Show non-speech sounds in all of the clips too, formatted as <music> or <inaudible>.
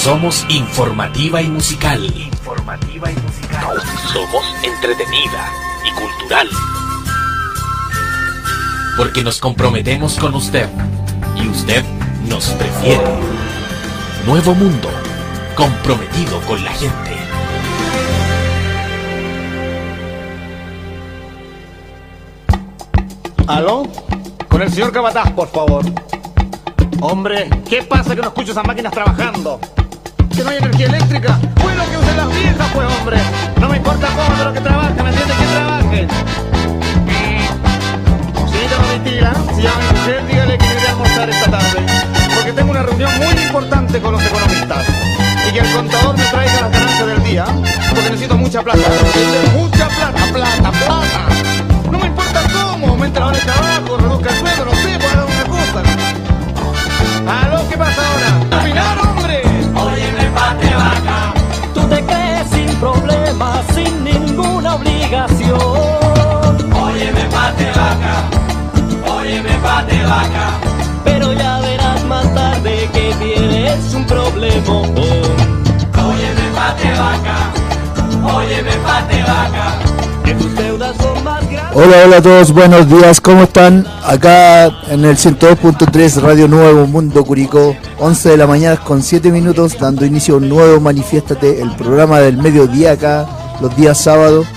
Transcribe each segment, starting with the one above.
Somos informativa y musical. Informativa y musical. Somos entretenida y cultural. Porque nos comprometemos con usted y usted nos prefiere. Nuevo mundo, comprometido con la gente. ¿Aló? Con el señor Cabataz, por favor. Hombre, ¿qué pasa que no escucho esas máquinas trabajando? ¿Que no hay energía eléctrica? Bueno, que usen las viejas, pues, hombre. No me importa cómo de lo que trabajan, ¿me entiendes? Que trabajen. Señorita Domitila, si llama mi mujer, dígale que iré a almorzar esta tarde. Porque tengo una reunión muy importante con los economistas. Y que el contador me traiga las ganancias del día. Porque necesito mucha plata. Mucha plata, plata, plata. No me importa cómo, aumente la hora de trabajo, reduzca el sueldo, no sin ninguna obligación. Óyeme, pate vaca, óyeme, pate vaca, pero ya verás más tarde que tienes un problema. Óyeme, pate vaca, óyeme, pate vaca, Hola, hola a todos, buenos días, ¿cómo están? Acá en el 102.3 Radio Nuevo Mundo Curicó, 11 de la mañana con 7 minutos, dando inicio a un nuevo Manifiéstate, el programa del mediodía acá, los días sábados.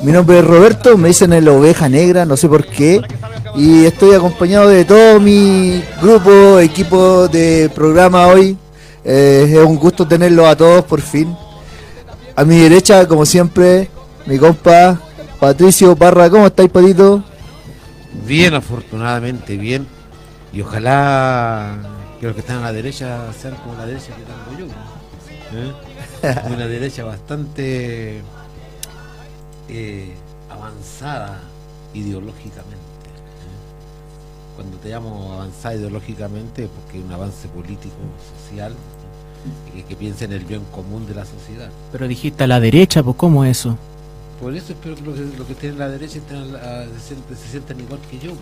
Mi nombre es Roberto, me dicen el Oveja Negra, no sé por qué, y estoy acompañado de todo mi grupo, equipo de programa hoy. Eh, es un gusto tenerlos a todos por fin. A mi derecha, como siempre, mi compa Patricio Parra, ¿cómo estáis, Patito? Bien, afortunadamente, bien. Y ojalá que los que están a la derecha sean como la derecha que tengo yo. ¿eh? <laughs> Una derecha bastante eh, avanzada ideológicamente. ¿eh? Cuando te llamo avanzada ideológicamente, es porque es un avance político, social, y que piensa en el bien común de la sociedad. Pero dijiste a la derecha, pues ¿cómo es eso? Por eso espero que los que, los que estén a la derecha estén a se, sientan, se sientan igual que yo.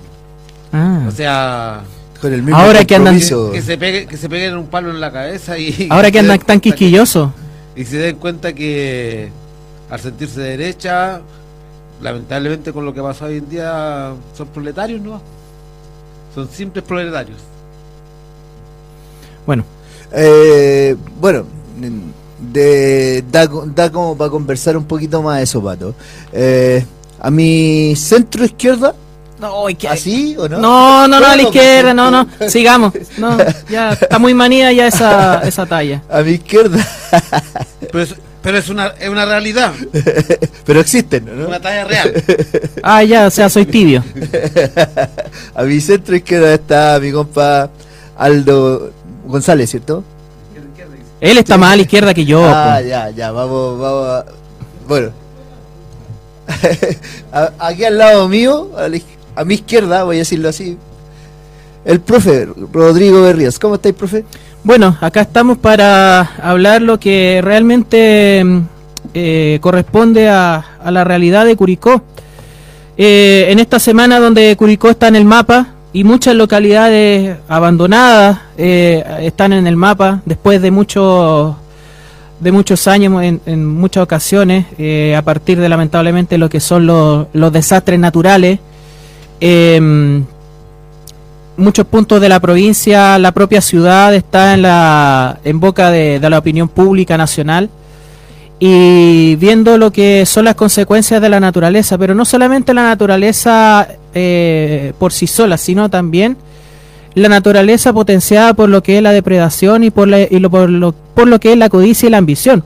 Ah. O sea, Con el mismo Ahora que andan- compromiso. que se, pegue, que se peguen un palo en la cabeza y <laughs> Ahora que andan tan quisquillosos. y se den cuenta que al sentirse de derecha, lamentablemente con lo que pasa hoy en día, son proletarios, ¿no? Son simples proletarios. Bueno, Eh, bueno, de, da, da como para conversar un poquito más eso, Pato. Eh, a mi centro izquierda, no, ¿así o no? no, no, no, a la izquierda, no, no, sigamos. No, <laughs> ya está muy manía ya esa, esa talla. A mi izquierda, <laughs> Pero es, pero es, una, es una realidad, <laughs> pero existen, ¿no? una talla real. Ah, ya, o sea, soy tibio. a mi centro izquierda está mi compa Aldo González, ¿cierto? Él está más a la izquierda que yo. ah, pues. ya, ya, vamos, vamos. a- bueno. <laughs> Aquí al lado mío, a, la iz- a mi izquierda, voy a decirlo así, el profe Rodrigo Berrías. ¿Cómo estáis, profe? Bueno, acá estamos para hablar lo que realmente mm, eh, corresponde a, a la realidad de Curicó. Eh, en esta semana donde Curicó está en el mapa y muchas localidades abandonadas eh, están en el mapa después de muchos de muchos años en, muchas ocasiones eh, a partir de lamentablemente lo que son los, desastres naturales. Em, muchos puntos de la provincia, la propia ciudad está en la en boca de la opinión pública nacional y viendo lo que son las consecuencias de la naturaleza, pero no solamente la naturaleza eh, por sí sola, sino también la naturaleza potenciada por lo que es la depredación y por, la- y lo, por, lo, por lo que es la codicia y la ambición.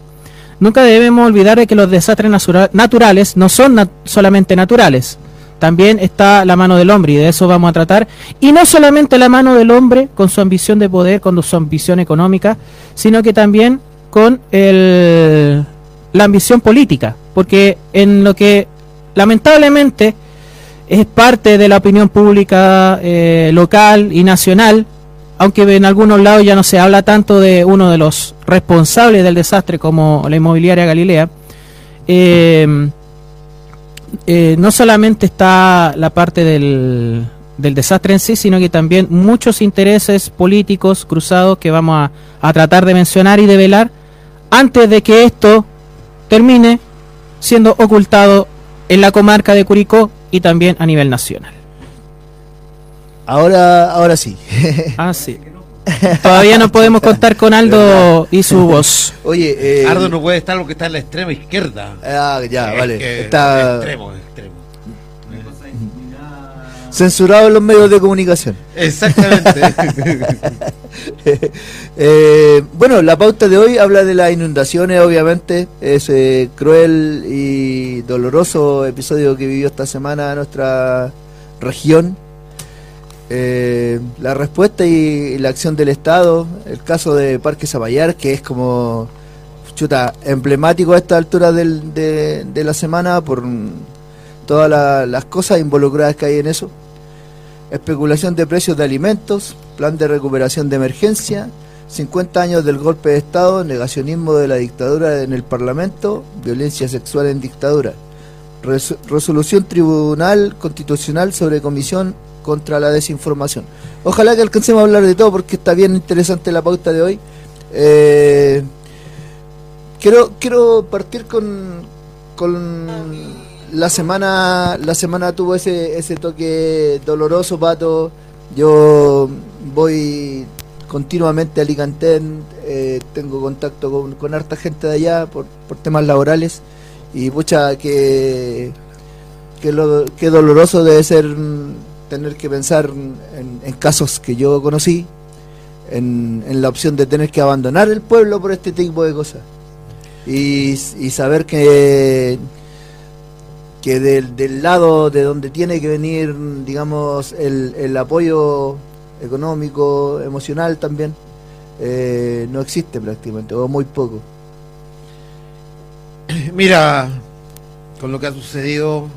Nunca debemos olvidar de que los desastres naturales no son nat- solamente naturales, también está la mano del hombre y de eso vamos a tratar. Y no solamente la mano del hombre con su ambición de poder, con su ambición económica, sino que también con el, la ambición política. Porque en lo que lamentablemente es parte de la opinión pública eh, local y nacional, aunque en algunos lados ya no se habla tanto de uno de los responsables del desastre como la inmobiliaria Galilea, eh, eh, no solamente está la parte del, del desastre en sí, sino que también muchos intereses políticos cruzados que vamos a, a tratar de mencionar y de velar antes de que esto termine siendo ocultado en la comarca de Curicó y también a nivel nacional. Ahora, ahora sí. <laughs> Ah, sí. Todavía no podemos contar con Aldo y su voz. Oye, eh, Ardo no puede estar porque está en la extrema izquierda. ah, ya, Es vale. Está Extremo, extremo. Censurado en los medios de comunicación. Exactamente. <laughs> Eh, bueno, la pauta de hoy habla de las inundaciones, obviamente, ese cruel y doloroso episodio que vivió esta semana nuestra región. Eh, la respuesta y la acción del Estado, el caso de Parque Zapallar, que es como chuta, emblemático a esta altura del- de, de la semana por todas la- las cosas involucradas que hay en eso. Especulación de precios de alimentos, plan de recuperación de emergencia, 50 años del golpe de Estado, negacionismo de la dictadura en el Parlamento, violencia sexual en dictadura. Res- resolución Tribunal Constitucional sobre Comisión contra la Desinformación. Ojalá que alcancemos a hablar de todo porque está bien interesante la pauta de hoy. Eh, quiero, quiero partir con, con la semana la semana tuvo ese ese toque doloroso pato. Yo voy continuamente a Alicante eh, tengo contacto con, con harta gente de allá por, por temas laborales. Y pucha que que, lo, que doloroso debe ser mm, tener que pensar en, en casos que yo conocí en, en la opción de tener que abandonar el pueblo por este tipo de cosas. Y, y saber que que del, del lado de donde tiene que venir, digamos, el, el apoyo económico, emocional también, eh, no existe prácticamente, o muy poco. <clears throat> Mira, con lo que ha sucedido,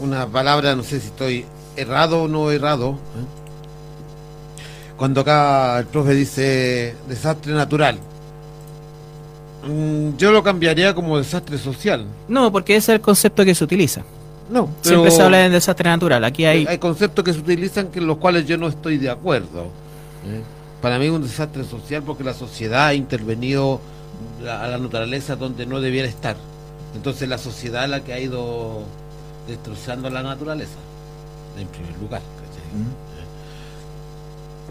una palabra, no sé si estoy errado o no errado. ¿eh? Cuando acá el profe dice desastre natural, mm, yo lo cambiaría como desastre social. No, porque ese es el concepto que se utiliza. No, Siempre pero se habla de desastre natural. Aquí hay hay conceptos que se utilizan que los cuales yo no estoy de acuerdo. ¿eh? Para mí es un desastre social porque la sociedad ha intervenido a la naturaleza donde no debiera estar. Entonces la sociedad es la que ha ido destrozando la naturaleza, en primer lugar. ¿cachai?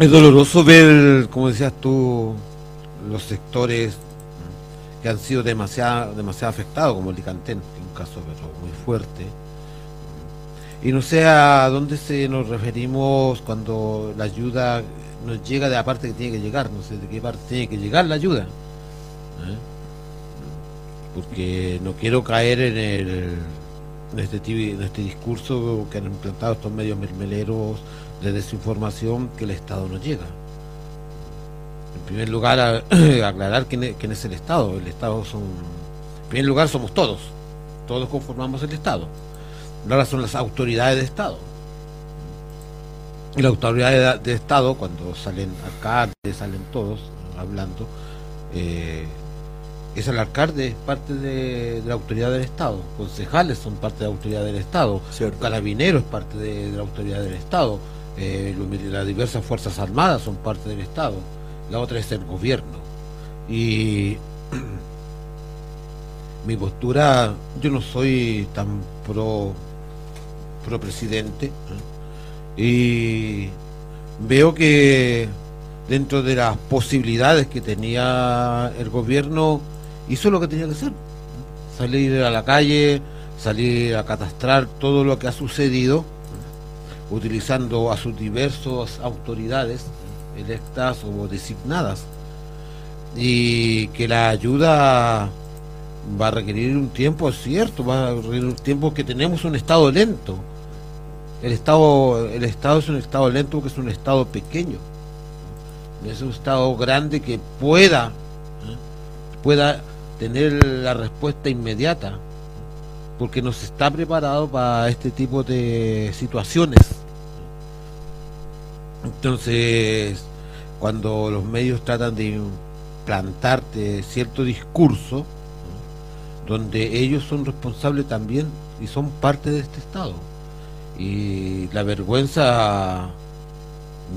Es doloroso ver, como decías tú, los sectores que han sido demasiado, demasiado afectados, como el Licantén, un caso pero muy fuerte. Y no sé a dónde se nos referimos cuando la ayuda nos llega de la parte que tiene que llegar, no sé de qué parte tiene que llegar la ayuda. ¿eh? Porque no quiero caer en, el, en, este, en este discurso que han implantado estos medios mermeleros de desinformación que el Estado no llega. En primer lugar, a- <clears throat> aclarar quién es, quién es el Estado. El Estado son, en primer lugar, somos todos. Todos conformamos el Estado. Ahora son las autoridades de Estado. Y las autoridades de, de Estado, cuando salen alcaldes, salen todos hablando, eh, es el alcalde, es parte de, de la autoridad del Estado. Concejales son parte de la autoridad del Estado. Cierto. Carabineros es parte de, de la autoridad del Estado. eh, las diversas fuerzas armadas son parte del Estado. La otra es el gobierno. Y <clears throat> mi postura, yo no soy tan pro, pro presidente. ¿eh? Y veo que dentro de las posibilidades que tenía el gobierno, hizo lo que tenía que hacer. Salir a la calle, salir a catastrar todo lo que ha sucedido, utilizando a sus diversas autoridades electas o designadas. Y que la ayuda va a requerir un tiempo, es cierto, va a requerir un tiempo que tenemos un estado lento. El estado, el estado es un estado lento porque es un estado pequeño. Es un estado grande que pueda, ¿eh? pueda tener la respuesta inmediata, porque no se está preparado para este tipo de situaciones. Entonces, cuando los medios tratan de implantarte cierto discurso, donde ellos son responsables también y son parte de este Estado. Y la vergüenza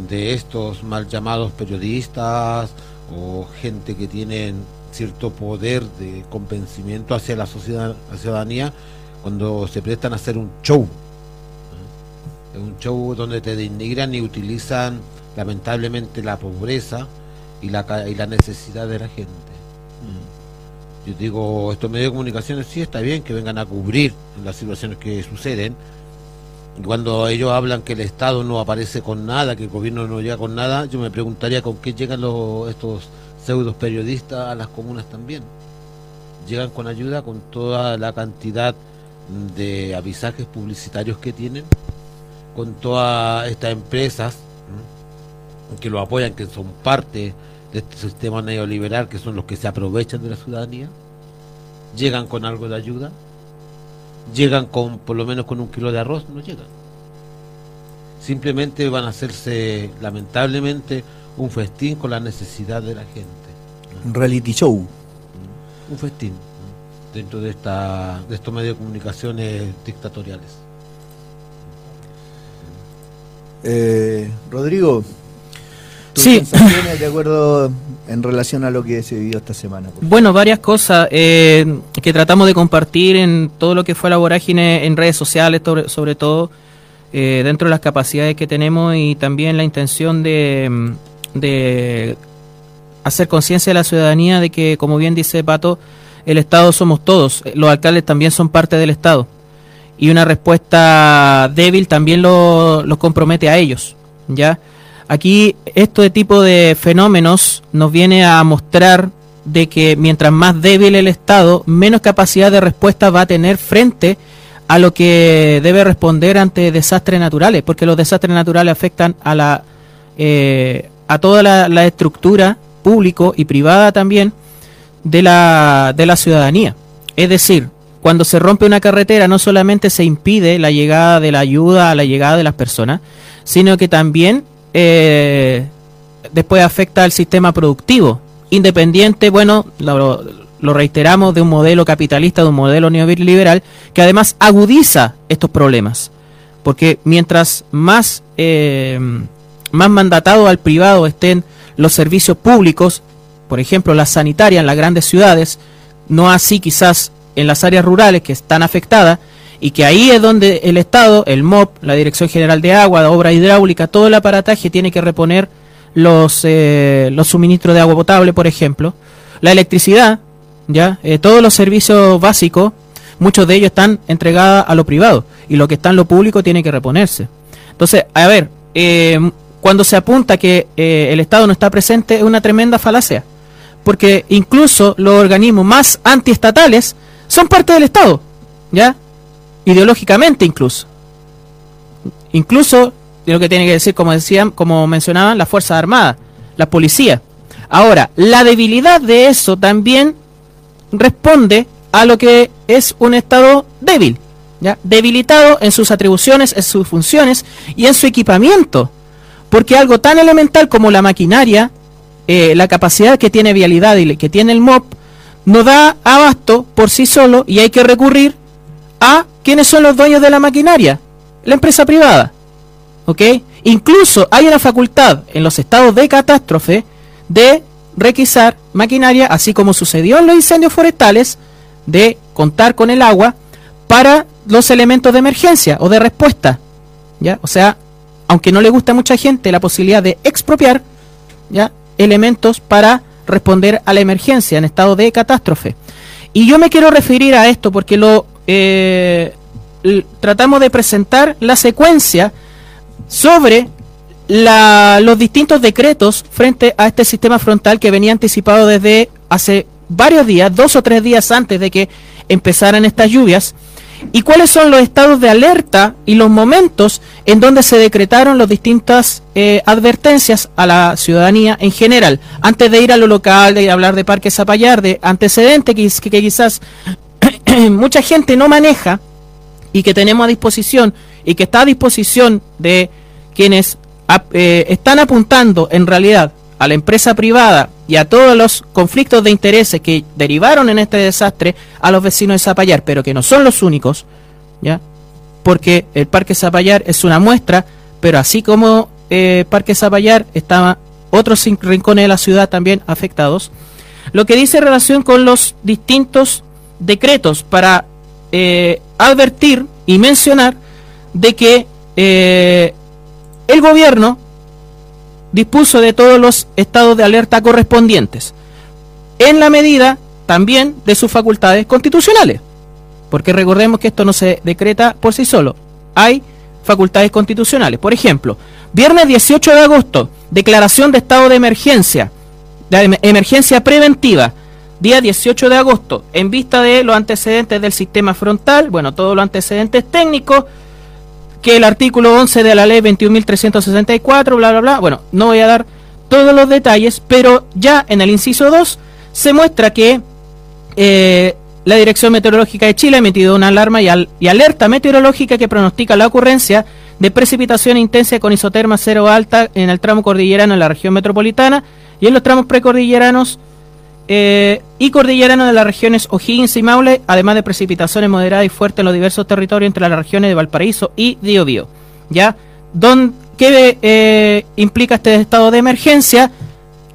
de estos mal llamados periodistas o gente que tienen cierto poder de convencimiento hacia la sociedad, la ciudadanía cuando se prestan a hacer un show. Es un show donde te denigran y utilizan lamentablemente la pobreza y la, y la necesidad de la gente. Yo digo, estos medios de comunicaciones sí está bien que vengan a cubrir las situaciones que suceden. Cuando ellos hablan que el Estado no aparece con nada, que el gobierno no llega con nada, yo me preguntaría con qué llegan los, estos pseudos periodistas a las comunas también. Llegan con ayuda, con toda la cantidad de avisajes publicitarios que tienen, con todas estas empresas que lo apoyan, que son parte de este sistema neoliberal, que son los que se aprovechan de la ciudadanía, llegan con algo de ayuda, llegan con por lo menos con un kilo de arroz, no llegan. Simplemente van a hacerse, lamentablemente, un festín con la necesidad de la gente. Un reality show. Un festín dentro de, esta, de estos medios de comunicaciones dictatoriales. Eh, Rodrigo, sí. de acuerdo en relación a lo que se vivió esta semana? Bueno, varias cosas eh, que tratamos de compartir en todo lo que fue la vorágine en redes sociales, sobre, todo eh, dentro de las capacidades que tenemos y también la intención de, de hacer conciencia de la ciudadanía de que, como bien dice Pato, el Estado somos todos, los alcaldes también son parte del Estado. Y una respuesta débil también los lo compromete a ellos, ¿ya? Aquí este tipo de fenómenos nos viene a mostrar de que mientras más débil el Estado, menos capacidad de respuesta va a tener frente a lo que debe responder ante desastres naturales, porque los desastres naturales afectan a la eh, a toda la, estructura público y privada también de la, de la ciudadanía. Es decir, cuando se rompe una carretera no solamente se impide la llegada de la ayuda a la llegada de las personas, sino que también eh, después afecta al sistema productivo, independiente, bueno, lo, reiteramos, de un modelo capitalista, de un modelo neoliberal, que además agudiza estos problemas. Porque mientras más, eh, más mandatado al privado estén los servicios públicos, por ejemplo, las sanitarias en las grandes ciudades, no así quizás en las áreas rurales que están afectadas, y que ahí es donde el Estado, el MOP, la Dirección General de Agua, la obra hidráulica, todo el aparataje tiene que reponer los, eh, los suministros de agua potable, por ejemplo, la electricidad, ya, eh, todos los servicios básicos, muchos de ellos están entregados a lo privado y lo que está en lo público tiene que reponerse. Entonces, a ver, eh, cuando se apunta que el Estado no está presente es una tremenda falacia, porque incluso los organismos más antiestatales son parte del Estado, ¿ya? ideológicamente incluso. Incluso lo que tiene que decir, como decían, como mencionaban, las Fuerzas Armadas, la policía. Ahora, la debilidad de eso también responde a lo que es un Estado débil, ¿ya? debilitado en sus atribuciones, en sus funciones y en su equipamiento. Porque algo tan elemental como la maquinaria, eh, la capacidad que tiene vialidad y que tiene el MOP, no da abasto por sí solo y hay que recurrir a quiénes son los dueños de la maquinaria, la empresa privada. ¿Ok? Incluso hay una facultad en los estados de catástrofe de requisar maquinaria, así como sucedió en los incendios forestales, de contar con el agua para los elementos de emergencia o de respuesta. ¿Ya? O sea, aunque no le gusta a mucha gente la posibilidad de expropiar ¿ya? elementos para responder a la emergencia en estado de catástrofe. Y yo me quiero referir a esto porque lo eh, tratamos de presentar la secuencia sobre los distintos decretos frente a este sistema frontal que venía anticipado desde hace varios días, dos o tres días antes de que empezaran estas lluvias, y cuáles son los estados de alerta y los momentos en donde se decretaron las distintas eh, advertencias a la ciudadanía en general. Antes de ir a lo local, de hablar de Parque Zapallar, de antecedentes que, que quizás <clears throat> mucha gente no maneja y que tenemos a disposición y que está a disposición de quienes eh, están apuntando en realidad a la empresa privada y a todos los conflictos de intereses que derivaron en este desastre a los vecinos de Zapallar, pero que no son los únicos, ¿ya? porque el Parque Zapallar es una muestra, pero así como eh, Parque Zapallar estaban otros rincones de la ciudad también afectados. Lo que dice relación con los distintos decretos para eh, advertir y mencionar de que eh, el gobierno dispuso de todos los estados de alerta correspondientes, en la medida también de sus facultades constitucionales, porque recordemos que esto no se decreta por sí solo, hay facultades constitucionales. Por ejemplo, viernes 18 de agosto, declaración de estado de emergencia, de emergencia preventiva, día 18 de agosto, en vista de los antecedentes del sistema frontal, bueno, todos los antecedentes técnicos, que el artículo 11 de la ley 21.364, bla, bla, bla, bueno, no voy a dar todos los detalles, pero ya en el inciso 2 se muestra que eh, la Dirección Meteorológica de Chile ha emitido una alarma y, y, alerta meteorológica que pronostica la ocurrencia de precipitación intensa con isoterma cero alta en el tramo cordillerano en la región metropolitana y en los tramos precordilleranos eh, y cordillerano de las regiones O'Higgins y Maule, además de precipitaciones moderadas y fuertes en los diversos territorios entre las regiones de Valparaíso y Biobío. ¿Ya? Don, ¿Qué eh, implica este estado de emergencia?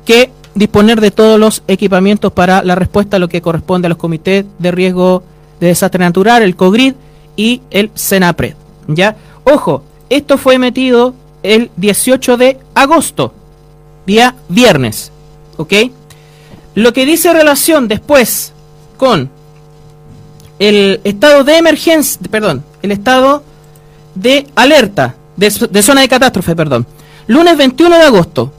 Que disponer de todos los equipamientos para la respuesta a lo que corresponde a los comités de riesgo de desastre natural, el COGRID y el SENAPRED. ¿Ya? Ojo, esto fue emitido el 18 de agosto, día viernes. ¿Ok? Lo que dice relación después con el estado de emergencia, perdón, el estado de alerta, de, zona de catástrofe, perdón. Lunes 21 de agosto,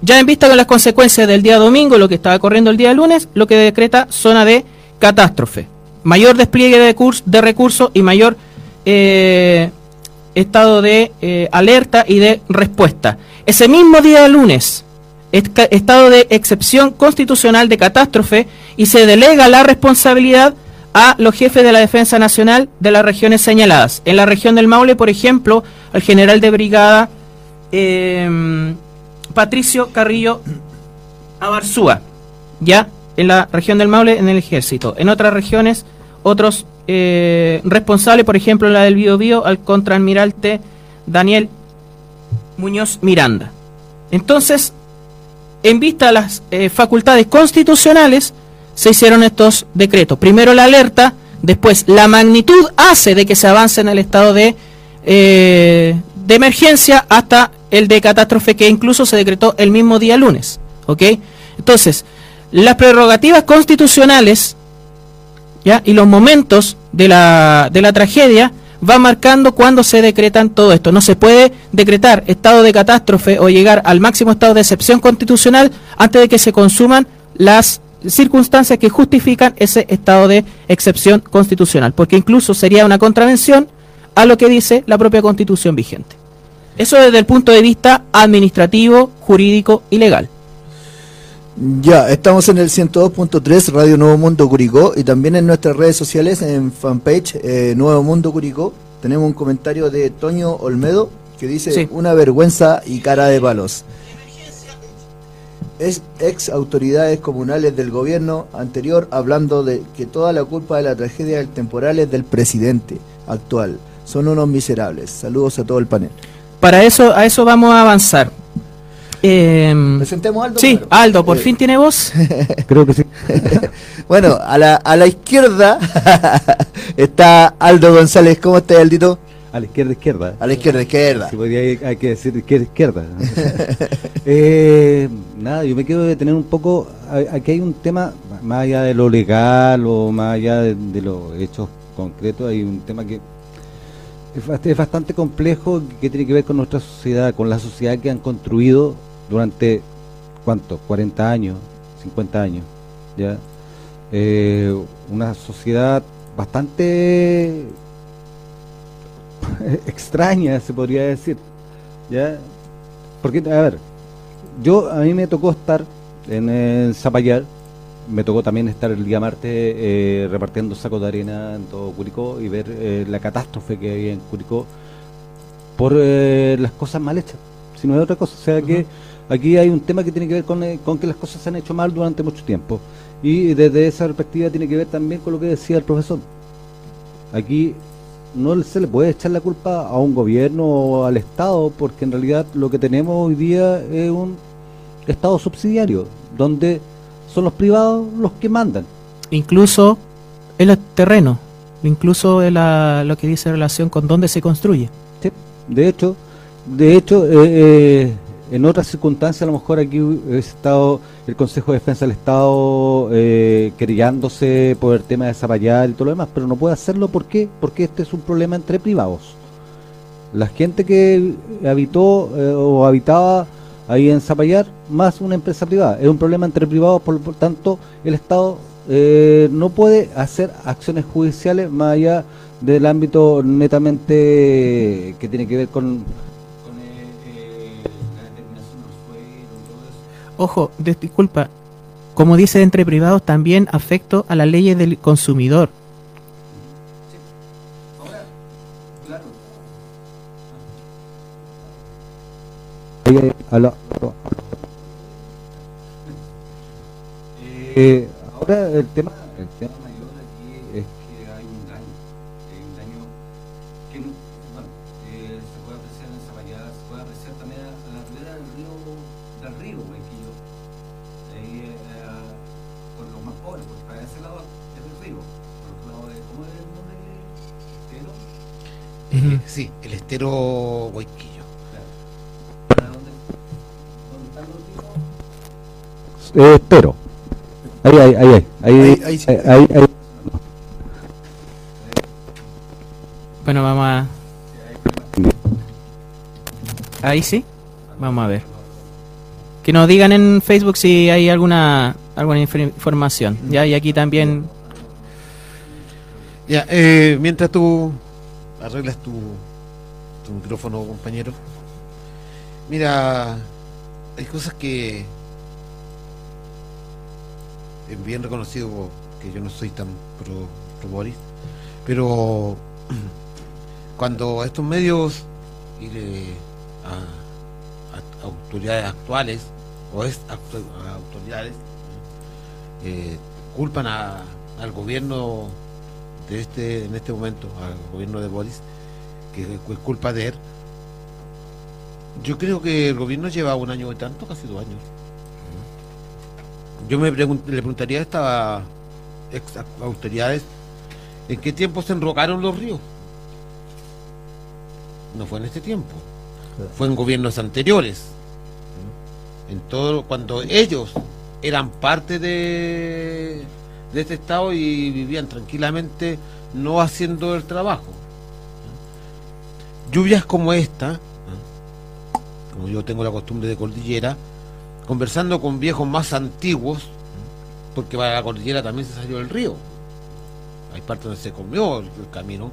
ya en vista con las consecuencias del día domingo, lo que estaba corriendo el día lunes, lo que decreta zona de catástrofe. Mayor despliegue de, recursos y mayor eh, estado de eh, alerta y de respuesta. Ese mismo día lunes, estado de excepción constitucional de catástrofe y se delega la responsabilidad a los jefes de la Defensa Nacional de las regiones señaladas. En la región del Maule, por ejemplo, al general de brigada em, Patricio Carrillo Abarzúa, ya en la región del Maule en el ejército. En otras regiones, otros eh, responsables, por ejemplo, en la del Biobío, al contraalmirante Daniel Muñoz Miranda. Entonces, en vista de las eh, facultades constitucionales, se hicieron estos decretos. Primero la alerta, después la magnitud hace de que se avance en el estado de, eh, de emergencia hasta el de catástrofe que incluso se decretó el mismo día lunes. ¿Ok? Entonces, las prerrogativas constitucionales ¿ya? y los momentos de la, de la tragedia va marcando cuándo se decretan todo esto. No se puede decretar estado de catástrofe o llegar al máximo estado de excepción constitucional antes de que se consuman las circunstancias que justifican ese estado de excepción constitucional, porque incluso sería una contravención a lo que dice la propia constitución vigente. Eso desde el punto de vista administrativo, jurídico y legal. Ya, estamos en el 102.3 Radio Nuevo Mundo Curicó y también en nuestras redes sociales, en fanpage eh, Nuevo Mundo Curicó. Tenemos un comentario de Toño Olmedo que dice una vergüenza y cara de palos. Es ex autoridades comunales del gobierno anterior hablando de que toda la culpa de la tragedia del temporal es del presidente actual. Son unos miserables. Saludos a todo el panel. Para eso, a eso vamos a avanzar. Eh, Presentemos a Aldo. Sí, Aldo, ¿por eh, fin tiene voz? <laughs> Creo que sí. <laughs> bueno, a la, a la izquierda <laughs> está Aldo González. ¿Cómo está, Aldito? A la izquierda, izquierda. A la izquierda, izquierda. Sí, podría, hay que decir izquierda, izquierda. eh, nada, yo me quiero detener un poco. Aquí hay un tema, más allá de lo legal o más allá de, de los hechos concretos, hay un tema que es bastante complejo que tiene que ver con nuestra sociedad, con la sociedad que han construido durante, ¿cuánto? 40 años, 50 años, ¿ya? Eh, una sociedad bastante <laughs> extraña, se podría decir, ¿ya? Porque, a ver, yo, a mí me tocó estar en el Zapallar, me tocó también estar el día martes eh, repartiendo sacos de arena en todo Curicó y ver eh, la catástrofe que hay en Curicó por las cosas mal hechas, si no es otra cosa. O sea que Aquí hay un tema que tiene que ver eh, con, que las cosas se han hecho mal durante mucho tiempo. Y desde esa perspectiva tiene que ver también con lo que decía el profesor. Aquí no se le puede echar la culpa a un gobierno o al Estado, porque en realidad lo que tenemos hoy día es un Estado subsidiario, donde son los privados los que mandan. Incluso el terreno, incluso en la, lo que dice relación con dónde se construye. Sí, de hecho, de hecho, eh, eh, en otras circunstancias, a lo mejor aquí hubiese estado el Consejo de Defensa del Estado eh, querellándose por el tema de Zapallar y todo lo demás, pero no puede hacerlo ¿por qué? porque este es un problema entre privados. La gente que habitó eh, o habitaba ahí en Zapallar, más una empresa privada. Es un problema entre privados, por, por tanto, el Estado eh, no puede hacer acciones judiciales más allá del ámbito netamente que tiene que ver con, Ojo, disculpa, como dice entre privados, también afecto a las leyes del consumidor. Aló. Eh, ahora el tema Eh, sí, el estero Huayquillo. ¿Para dónde, dónde están los ríos? Eh, espero. Ahí, ahí, ahí, ahí, ahí, Ahí- ahí sí. ahí, ahí, ahí. Bueno, vamos a... Ahí sí, vamos a ver. Que nos digan en Facebook si hay alguna alguna infor- información. Ya, y aquí también Ya, eh, mientras tú arreglas tu, micrófono, compañero. Mira, hay cosas que es bien reconocido que yo no soy tan pro, pro Boris, pero <clears throat> cuando estos medios y a, autoridades actuales o es autoridades eh, culpan a- al gobierno de este en este momento al gobierno de Boris que es culpa de él. Yo creo que el gobierno lleva un año y tanto casi dos años. Yo me pregun- le preguntaría a estas ex autoridades en qué tiempo se enrocaron los ríos no fue en este tiempo. Fue en gobiernos anteriores. En todo cuando ellos eran parte de de este estado y vivían tranquilamente no haciendo el trabajo. Lluvias como esta como yo tengo la costumbre de cordillera conversando con viejos más antiguos porque para la cordillera también se salió el río. Hay partes donde se comió el, el camino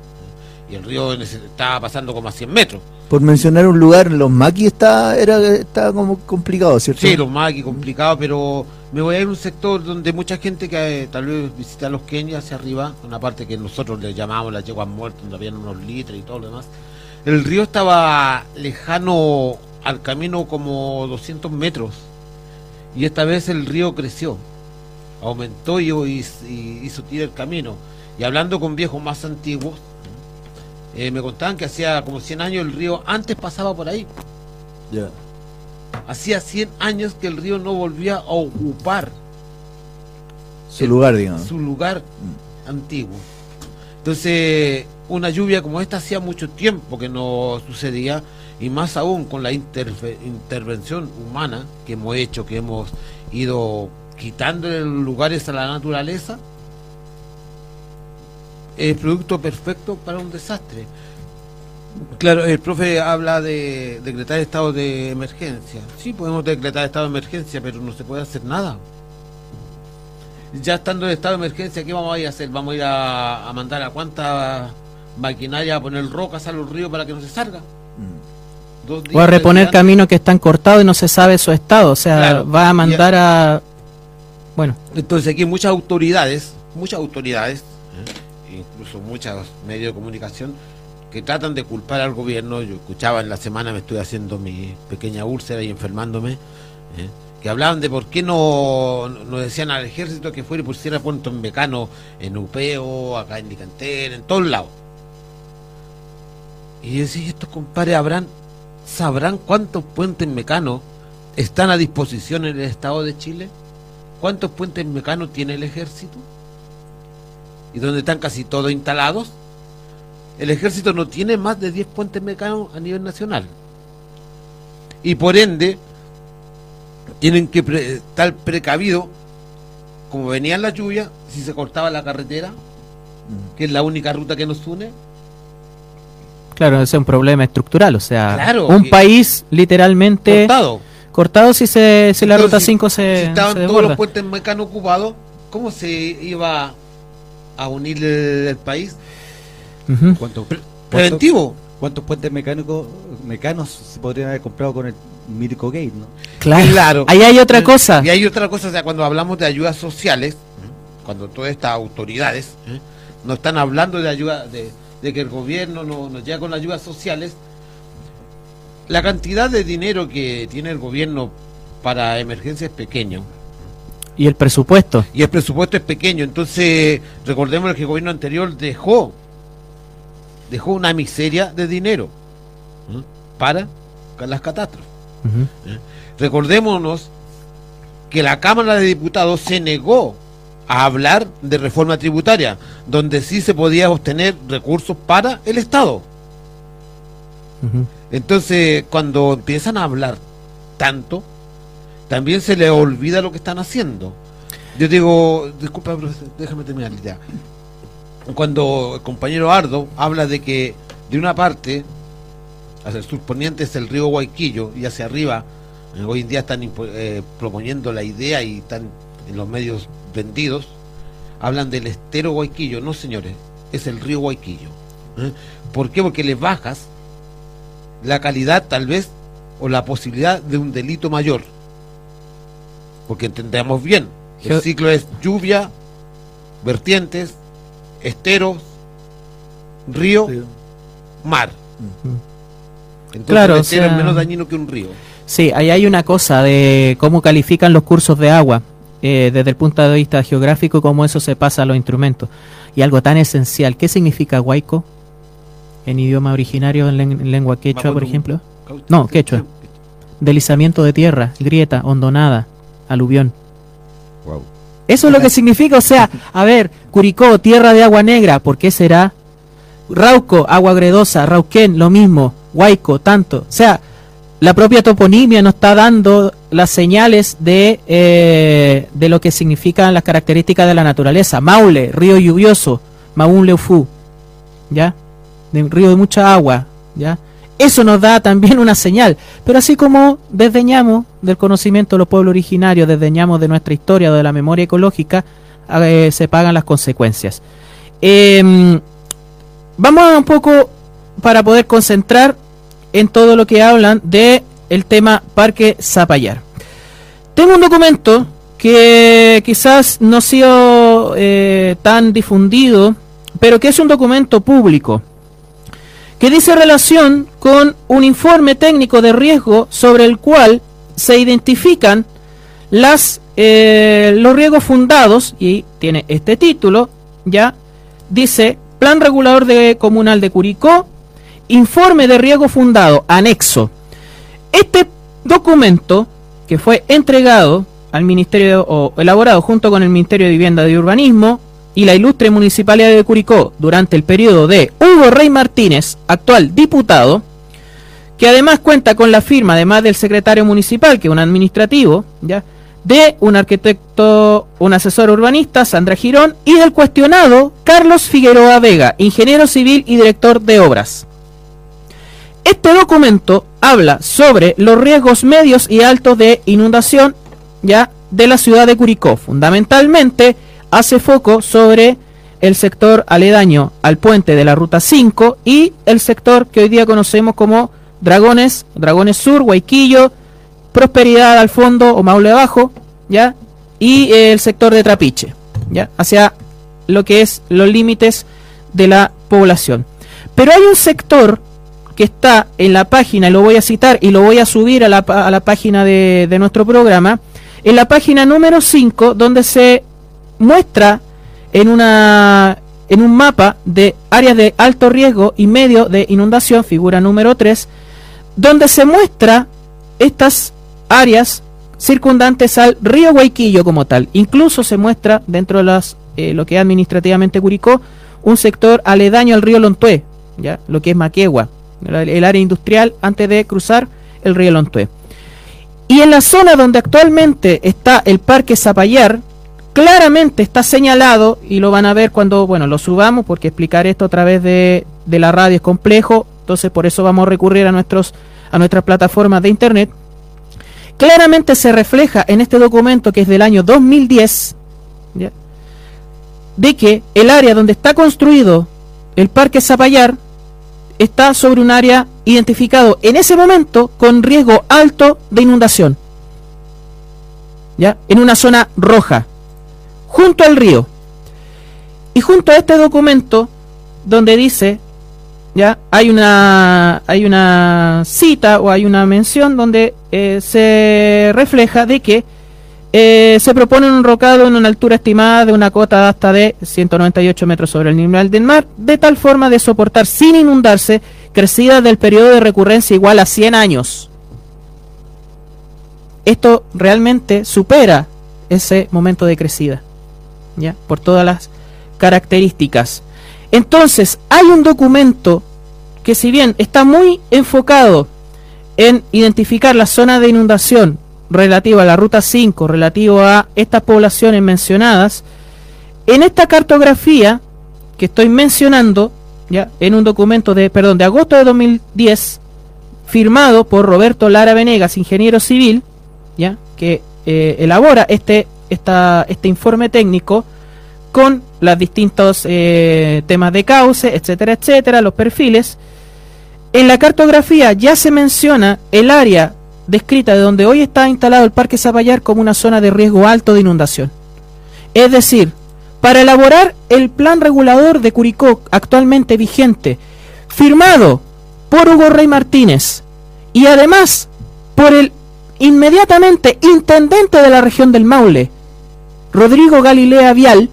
y el río estaba pasando como a 100 metros. Por mencionar un lugar, los maquis está, era, está como complicado, ¿cierto? Sí, los aquí complicado, pero me voy a ir a un sector donde mucha gente que eh, tal vez visita los Kenia hacia arriba, una parte que nosotros le llamamos las yeguas muertas, donde habían unos litros y todo lo demás. El río estaba lejano al camino como 200 metros y esta vez el río creció, aumentó y, y- y hizo tirar el camino. Y hablando con viejos más antiguos, eh, me contaban que hacía como 100 años el río antes pasaba por ahí. Ya. Hacía 100 años que el río no volvía a ocupar Su lugar, digamos. su lugar antiguo. Entonces, una lluvia como esta hacía mucho tiempo que no sucedía y más aún con la intervención humana que hemos hecho, que hemos ido quitando lugares a la naturaleza, es producto perfecto para un desastre. Claro, el profe habla de decretar estado de emergencia. Sí, podemos decretar estado de emergencia, pero no se puede hacer nada. Ya estando en estado de emergencia, ¿qué vamos a ir a hacer? ¿Vamos a ir a, a mandar a cuánta maquinaria a poner rocas a los ríos para que no se salga? Dos o a reponer caminos que están cortados y no se sabe su estado. O sea, Claro, va a mandar a... Bueno, Entonces aquí muchas autoridades, muchas autoridades, ¿eh? incluso muchos medios de comunicación, que tratan de culpar al gobierno. Yo escuchaba en la semana, me estoy haciendo mi pequeña úlcera y enfermándome, ¿eh? que hablaban de por qué no, no decían al ejército que fuera y pusiera puerto en en Upeo, acá en Licantén, en todos lados. Y ¿y estos compadres habrán, sabrán cuántos puentes mecanos están a disposición en el Estado de Chile? ¿Cuántos puentes mecanos tiene el ejército? ¿Y dónde están casi todos instalados? El ejército no tiene más de 10 puentes mecanos a nivel nacional. Y por ende, tienen que pre- estar precavidos, como venían las lluvias, si se cortaba la carretera, que es la única ruta que nos une, Claro, ese es un problema estructural, o sea, Claro, un país literalmente cortado. cortado si se si la Entonces, ruta 5 se, si estaban se todos los puentes mecanos ocupados, ¿cómo se iba a unir el, el país? Ujú. ¿Cuántos, Pre- cuántos- preventivo. cuántos puentes mecánicos mecanos se podrían haber comprado con el Mirko Gate, no? Claro. Claro. Ahí hay otra cosa. Y hay otra cosa, o sea, cuando hablamos de ayudas sociales, cuando todas estas autoridades ¿eh? no están hablando de ayuda, de, de que el gobierno no, nos llega con las ayudas sociales, la cantidad de dinero que tiene el gobierno para emergencias es pequeño. Y el presupuesto. y el presupuesto es pequeño. Entonces, recordemos que el gobierno anterior dejó dejó una miseria de dinero ¿eh? para las catástrofes. Ujú. Recordémonos que la Cámara de Diputados se negó a hablar de reforma tributaria, donde sí se podía obtener recursos para el Estado. Entonces, cuando empiezan a hablar tanto, también se les olvida lo que están haciendo. Yo digo, disculpa, profesor, déjame terminar ya. Cuando el compañero Ardo habla de que de una parte, hacia el sur poniente es el río Guayquillo y hacia arriba, eh, hoy en día están eh, proponiendo la idea y están en los medios vendidos, hablan del estero Guayquillo. No, señores, es el río Guayquillo. ¿eh? ¿Por qué? Porque le bajas la calidad tal vez o la posibilidad de un delito mayor. Porque entendemos bien, el ciclo es lluvia, vertientes, esteros, río, mar. Entonces Claro, el o estero sea- es menos dañino que un río. Sí, ahí hay una cosa de cómo califican los cursos de agua eh, desde el punto de vista geográfico, cómo eso se pasa a los instrumentos. Y algo tan esencial, ¿qué significa huaico en idioma originario, en, len- en lengua quechua, por ejemplo? No, quechua. Deslizamiento de tierra, grieta, hondonada, aluvión. Wow. Eso es lo que significa, o sea, a ver, Curicó, tierra de agua negra, ¿por qué será? Rauco, agua gredosa, Rauquén, lo mismo, Huayco, tanto. O sea, la propia toponimia nos está dando las señales de, eh, de lo que significan las características de la naturaleza. Maule, río lluvioso, Maunleufu, ¿ya? De un río de mucha agua, ¿ya? Eso nos da también una señal. Pero así como desdeñamos del conocimiento de los pueblos originarios, desdeñamos de nuestra historia, de la memoria ecológica, eh, se pagan las consecuencias. Em, vamos a un poco para poder concentrar en todo lo que hablan de el tema Parque Zapallar. Tengo un documento que quizás no ha sido eh, tan difundido, pero que es un documento público que dice relación con un informe técnico de riesgo sobre el cual se identifican las eh, los riesgos fundados y tiene este título ya dice Plan Regulador de Comunal de Curicó Informe de riesgo fundado anexo. Este documento que fue entregado al Ministerio o elaborado junto con el Ministerio de Vivienda y Urbanismo y la ilustre Municipalidad de Curicó durante el periodo de Hugo Rey Martínez, actual diputado, que además cuenta con la firma, además del secretario municipal, que es un administrativo, ¿ya? de un arquitecto, un asesor urbanista, Sandra Girón, y del cuestionado Carlos Figueroa Vega, ingeniero civil y director de obras. Este documento habla sobre los riesgos medios y altos de inundación ya de la ciudad de Curicó. Fundamentalmente hace foco sobre el sector aledaño al puente de la ruta 5 y el sector que hoy día conocemos como Dragones, Dragones Sur, Guayquillo, Prosperidad al fondo o Maule abajo, ¿ya? Y eh, el sector de Trapiche, ¿ya? Hacia lo que es los límites de la población. Pero hay un sector que está en la página, y lo voy a citar y lo voy a subir a la, a la página de, de nuestro programa, en la página número 5, donde se muestra en una en un mapa de áreas de alto riesgo y medio de inundación, figura número 3, donde se muestra estas áreas circundantes al río Guayquillo como tal. Incluso se muestra dentro de las, eh, lo que es administrativamente Curicó, un sector aledaño al río Lontué, ¿ya? lo que es Maquegua, el área industrial antes de cruzar el río Lontué. Y en la zona donde actualmente está el Parque Zapallar, claramente está señalado, y lo van a ver cuando, bueno, lo subamos, porque explicar esto a través de, la radio es complejo, entonces por eso vamos a recurrir a, nuestros, a nuestras plataformas de internet. Claramente se refleja en este documento que es del año 2010, de que el área donde está construido el Parque Zapallar está sobre un área identificado en ese momento con riesgo alto de inundación. ¿Ya? En una zona roja, junto al río. Y junto a este documento, donde dice, ya, hay una, hay una cita o hay una mención donde eh, se refleja de que eh, se propone un rocado en una altura estimada de una cota hasta de 198 metros sobre el nivel del mar, de tal forma de soportar sin inundarse crecidas del periodo de recurrencia igual a 100 años. Esto realmente supera ese momento de crecida, Por todas las características. Entonces, hay un documento que si bien está muy enfocado en identificar la zona de inundación relativo a la ruta 5, relativo a estas poblaciones mencionadas, en esta cartografía que estoy mencionando, ya en un documento de, perdón, de agosto de 2010, firmado por Roberto Lara Venegas, ingeniero civil, ya que eh, elabora este, esta, este informe técnico con los distintos eh, temas de cauce, etcétera, etcétera, los perfiles. En la cartografía ya se menciona el área descrita de donde hoy está instalado el Parque Zapallar como una zona de riesgo alto de inundación. Es decir, para elaborar el plan regulador de Curicó actualmente vigente, firmado por Hugo Rey Martínez y además por el inmediatamente intendente de la región del Maule, Rodrigo Galilea Vial,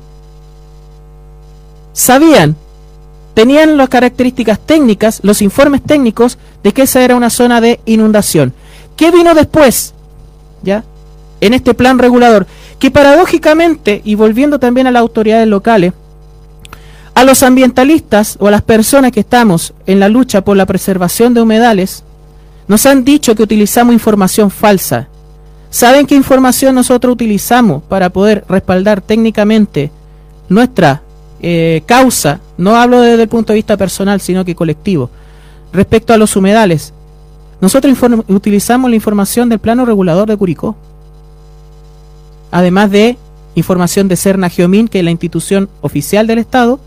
sabían, tenían las características técnicas, los informes técnicos de que esa era una zona de inundación. ¿Qué vino después? ¿Ya? En este plan regulador, que paradójicamente, y volviendo también a las autoridades locales, a los ambientalistas o a las personas que estamos en la lucha por la preservación de humedales, nos han dicho que utilizamos información falsa. ¿Saben qué información nosotros utilizamos para poder respaldar técnicamente nuestra eh, causa? No hablo desde el punto de vista personal, sino que colectivo. Respecto a los humedales, nosotros utilizamos la información del plano regulador de Curicó. Además de información de Cerna Geomin, que es la institución oficial del Estado,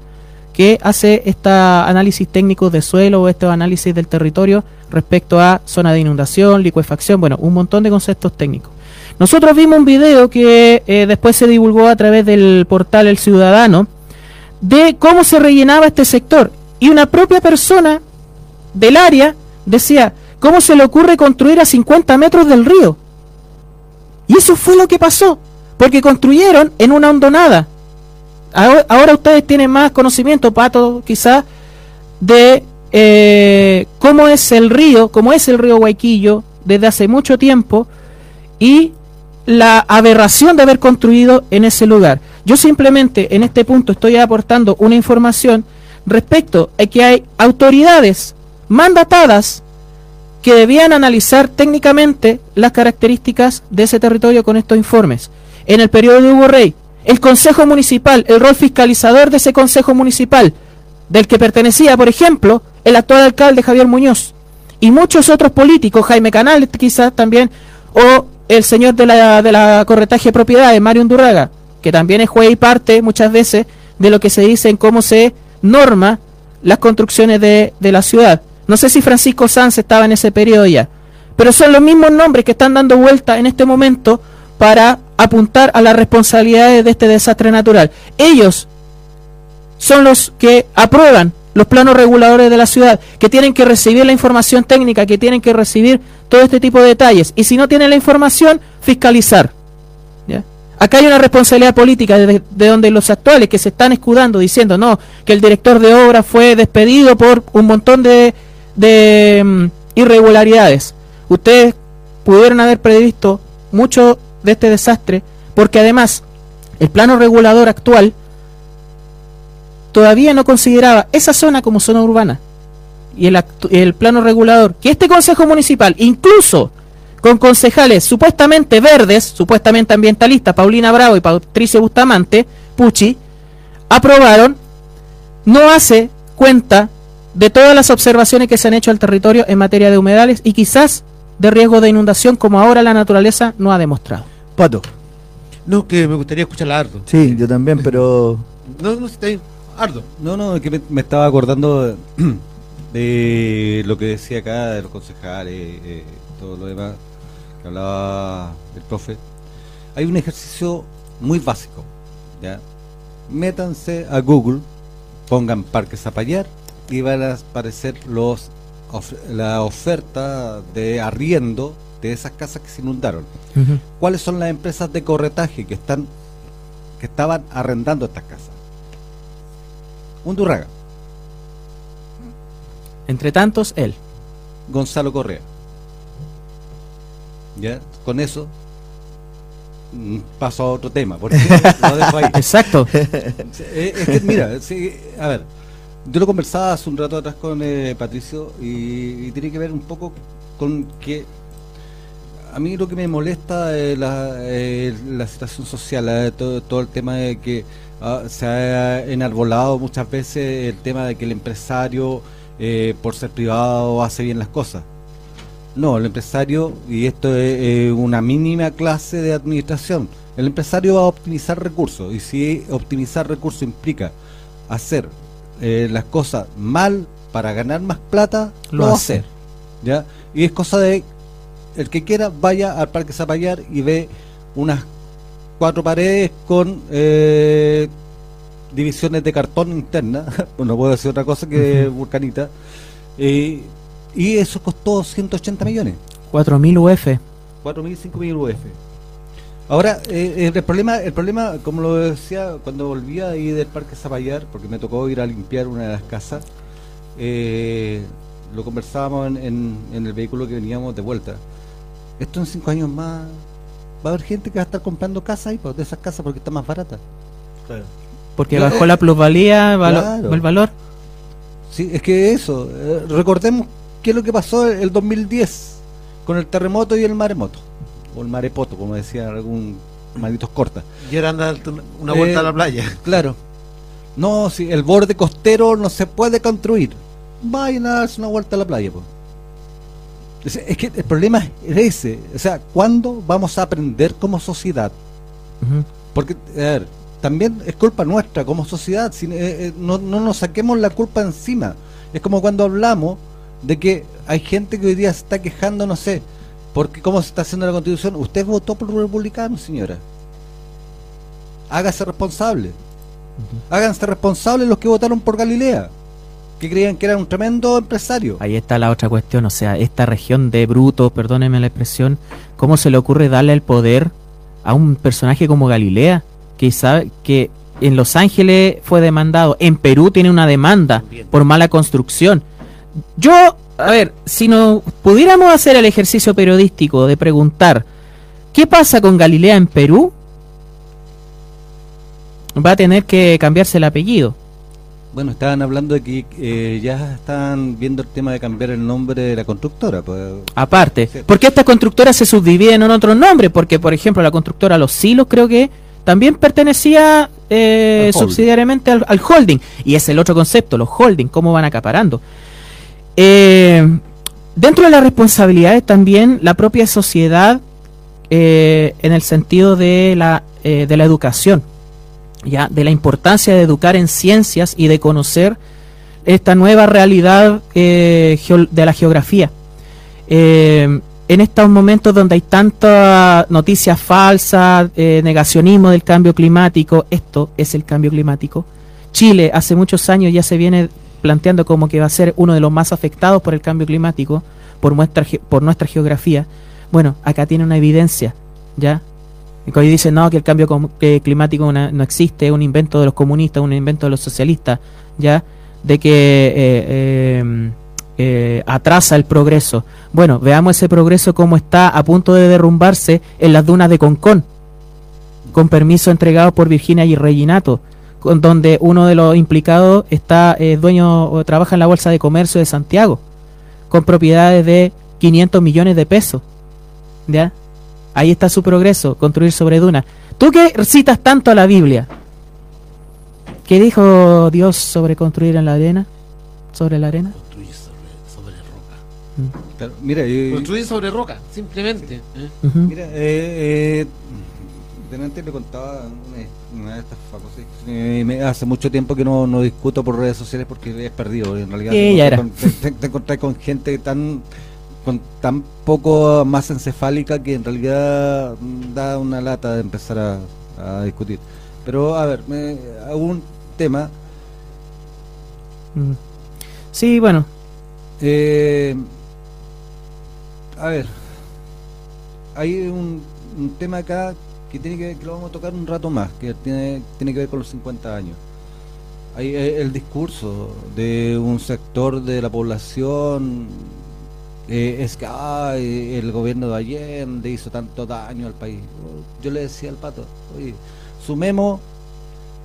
que hace este análisis técnico de suelo o este análisis del territorio respecto a zona de inundación, licuefacción, bueno, un montón de conceptos técnicos. Nosotros vimos un video que eh, después se divulgó a través del portal El Ciudadano de cómo se rellenaba este sector y una propia persona del área decía, ¿Cómo se le ocurre construir a 50 metros del río? Y eso fue lo que pasó, porque construyeron en una hondonada. Ahora, ustedes tienen más conocimiento, Pato, quizás, de eh, cómo es el río, cómo es el río Guayquillo desde hace mucho tiempo y la aberración de haber construido en ese lugar. Yo simplemente en este punto estoy aportando una información respecto a que hay autoridades mandatadas que debían analizar técnicamente las características de ese territorio con estos informes. En el periodo de Hugo Rey, el Consejo Municipal, el rol fiscalizador de ese Consejo Municipal, del que pertenecía, por ejemplo, el actual alcalde Javier Muñoz, y muchos otros políticos, Jaime Canal quizás también, o el señor de la, de la corretaje de propiedades, Mario Undurraga, que también es juez y parte muchas veces de lo que se dice en cómo se norma las construcciones de, de la ciudad. No sé si Francisco Sanz estaba en ese periodo ya, pero son los mismos nombres que están dando vuelta en este momento para apuntar a las responsabilidades de este desastre natural. Ellos son los que aprueban los planos reguladores de la ciudad, que tienen que recibir la información técnica, que tienen que recibir todo este tipo de detalles. Y si no tienen la información, fiscalizar. acá hay una responsabilidad política de, de donde los actuales que se están escudando diciendo no, que el director de obra fue despedido por un montón de, de mm, irregularidades. Ustedes pudieron haber previsto mucho de este desastre porque además el plano regulador actual todavía no consideraba esa zona como zona urbana. Y el, el plano regulador, que este Consejo Municipal, incluso con concejales supuestamente verdes, supuestamente ambientalistas, Paulina Bravo y Patricio Bustamante, Pucci, aprobaron, no hace cuenta de todas las observaciones que se han hecho al territorio en materia de humedales y quizás de riesgo de inundación como ahora la naturaleza no ha demostrado. Pato. No, que me gustaría escuchar a Ardo. Sí, yo también, <laughs> pero No, no, está bien. Ardo. No, no, es que me, me estaba acordando <clears throat> de, lo que decía acá de los concejales, eh, todo lo demás que hablaba el profe. Hay un ejercicio muy básico, ¿ya? Métanse a Google, pongan Parque Zapallar y van a aparecer los of- la oferta de arriendo de esas casas que se inundaron. ¿Cuáles son las empresas de corretaje que están que estaban arrendando estas casas? Undurraga, Entre tantos, él. Gonzalo Correa. ¿Ya? Con eso mm, paso a otro tema, porque <laughs> lo dejo ahí. Exacto. <laughs> Eh, es que, mira, sí, a ver, yo lo conversaba hace un rato atrás con eh, Patricio y, y tiene que ver un poco con que a mí lo que me molesta es la, eh, la situación social, eh, todo, todo el tema de que ah, se ha enarbolado muchas veces el tema de que el empresario, eh, por ser privado, hace bien las cosas. No, el empresario, y esto es eh, una mínima clase de administración, el empresario va a optimizar recursos, y si optimizar recursos implica hacer eh, las cosas mal para ganar más plata, Lo va a hace. hacer. ¿ya? Y es cosa de el que quiera vaya al Parque Zapallar y ve unas cuatro paredes con eh, divisiones de cartón interna, <laughs> no puedo decir otra cosa que vulcanita, eh, y eso costó 180 millones. 4.000 UF. 4.000, 5.000 UF. Ahora, eh, el problema, el problema, como lo decía cuando volvía ahí del Parque Zapallar, porque me tocó ir a limpiar una de las casas, lo conversábamos en, en- en el vehículo que veníamos de vuelta. Esto en cinco años más va a haber gente que va a estar comprando casas ahí, pues, de esas casas porque está más barata. Porque Claro. bajó la plusvalía, valo- Claro. el valor. Sí, es que eso, eh, recordemos qué es lo que pasó el 2010 con el terremoto y el maremoto, o el marepoto, como decía algún malditos corta. Y ahora anda una vuelta Eh, a la playa. Claro. No, si el borde costero no se puede construir. Vayan a darse una vuelta a la playa, pues. Es, es que el problema es ese. O sea, ¿cuándo vamos a aprender como sociedad? Porque, a ver, también es culpa nuestra como sociedad. si- eh, eh, no, no nos saquemos la culpa encima. Es como cuando hablamos de que hay gente que hoy día se está quejando, no sé, porque cómo se está haciendo la constitución. Usted votó por republicano, señora. Hágase responsable. Háganse responsables los que votaron por Galilea, que creían que era un tremendo empresario. Ahí está la otra cuestión, o sea, esta región de brutos, perdónenme la expresión, ¿cómo se le ocurre darle el poder a un personaje como Galilea, que sabe que en Los Ángeles fue demandado, en Perú tiene una demanda por mala construcción? Yo, a ver, si no pudiéramos hacer el ejercicio periodístico de preguntar qué pasa con Galilea en Perú, va a tener que cambiarse el apellido. Bueno, estaban hablando de que eh, ya están viendo el tema de cambiar el nombre de la constructora. Pues, Aparte, Sí. porque estas constructoras se subdividen en otros nombres, porque por ejemplo la constructora Los Silos creo que también pertenecía eh, Al subsidiariamente al, al holding, y es el otro concepto, los holding, cómo van acaparando. Eh, dentro de las responsabilidades también la propia sociedad eh, en el sentido de la, eh, de la educación, ya de la importancia de educar en ciencias y de conocer esta nueva realidad eh, de la geografía. Eh, en estos momentos donde hay tanta noticia falsa, eh, negacionismo del cambio climático, esto es el cambio climático. Chile hace muchos años ya se viene planteando como que va a ser uno de los más afectados por el cambio climático, por nuestra, por nuestra geografía. Bueno, acá tiene una evidencia, ¿ya? Y dicen no, que el cambio climático no existe, es un invento de los comunistas, un invento de los socialistas, ya, de que eh, eh, eh, atrasa el progreso. Bueno, veamos ese progreso como está a punto de derrumbarse en las dunas de Concón, con permiso entregado por Virginia y Reginato, con donde uno de los implicados está dueño o trabaja en la bolsa de comercio de Santiago, con propiedades de 500 millones de pesos. ¿Ya? Ahí está su progreso, construir sobre dunas. Tú que citas tanto a la Biblia, ¿qué dijo Dios sobre construir en la arena? ¿Sobre la arena? Construir sobre, sobre roca. Claro, mira, yo- Construir sobre roca, simplemente. ¿eh? Ujú. Mira, eh, eh, delante le contaba una, una de estas facultades. Eh, me- hace mucho tiempo que no, no discuto por redes sociales porque es perdido. En realidad, Sí, te, ya encontrás era. con, te- te encontrás con gente tan con tan poco más encefálica que en realidad mm, da una lata de empezar a, a discutir. Pero a ver, me, un tema. Mm. Sí, bueno, Eh, a ver, hay un, un tema acá que tiene que, que lo vamos a tocar un rato más, que tiene, tiene que ver con los 50 años. Hay eh, el discurso de un sector de la población eh, es que ay, el gobierno de Allende hizo tanto daño al país. Yo le decía al pato, oye, sumemos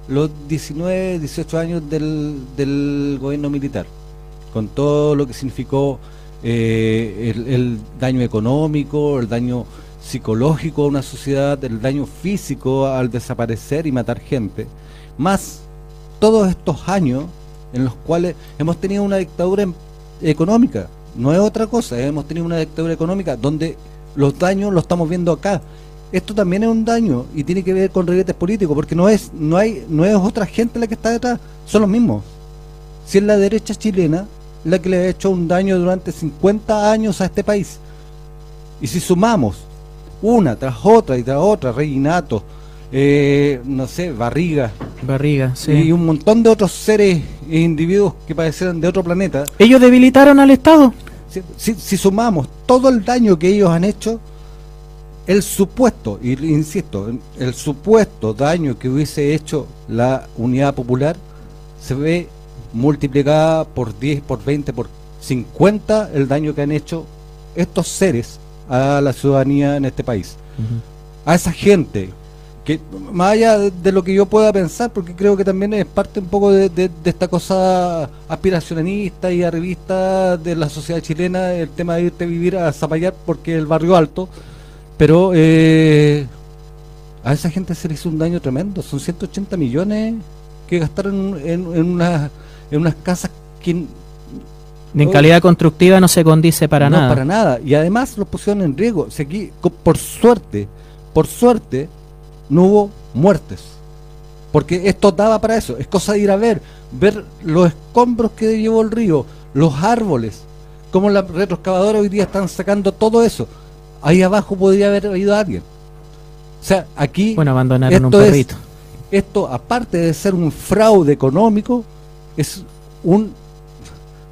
los 19, 18 años del, del gobierno militar, con todo lo que significó eh, el, el daño económico, el daño psicológico a una sociedad, el daño físico al desaparecer y matar gente, más todos estos años en los cuales hemos tenido una dictadura em- económica, no es otra cosa, hemos tenido una dictadura económica donde los daños los estamos viendo acá. Esto también es un daño y tiene que ver con reguetes políticos, porque no es no hay no es otra gente la que está detrás, son los mismos. Si es la derecha chilena la que le ha hecho un daño durante 50 años a este país. Y si sumamos una tras otra y tras otra, Reginato, eh, no sé, Barriga, barriga, y sí. un montón de otros seres e individuos que parecieran de otro planeta, Ellos debilitaron al Estado. si, si- si sumamos todo el daño que ellos han hecho, el supuesto, y insisto, el supuesto daño que hubiese hecho la unidad popular se ve multiplicada por 10, por 20, por 50 el daño que han hecho estos seres a la ciudadanía en este país. A esa gente que más allá de, lo que yo pueda pensar, porque creo que también es parte un poco de, de- de esta cosa aspiracionista y arribista de la sociedad chilena, el tema de irte a vivir a Zapallar porque es el barrio alto, pero eh, a esa gente se le hizo un daño tremendo, son 180 millones que gastaron en, en, unas, en unas casas que En calidad constructiva no se condice para no, nada. para nada. Y además los pusieron en riesgo. Si aquí, co- por suerte, por suerte, no hubo muertes. Porque esto daba para eso. Es cosa de ir a ver, ver los escombros que llevó el río, los árboles, cómo las retroexcavadoras hoy día están sacando todo eso. Ahí abajo podría haber habido alguien. O sea, aquí Bueno, abandonaron un es- perrito. esto, aparte de ser un fraude económico, es un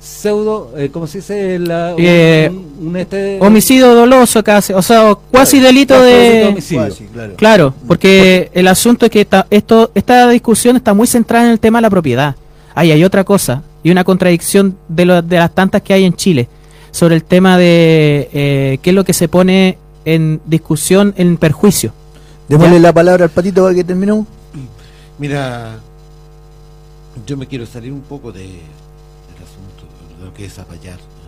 pseudo, eh, ¿cómo se dice? La- un- Eh, un- un este- Homicidio doloso casi, o sea, cuasi delito Casi delito de de... homicidio. Cuasi, claro. Claro, porque el asunto es que esta, esto, esta discusión está muy centrada en el tema de la propiedad. Ahí hay otra cosa y una contradicción de, lo- de las tantas que hay en Chile sobre el tema de eh, qué es lo que se pone en discusión en perjuicio. Démosle Ya. la palabra al patito para que terminemos. Mira, yo me quiero salir un poco de lo que es Zapallar. ¿no?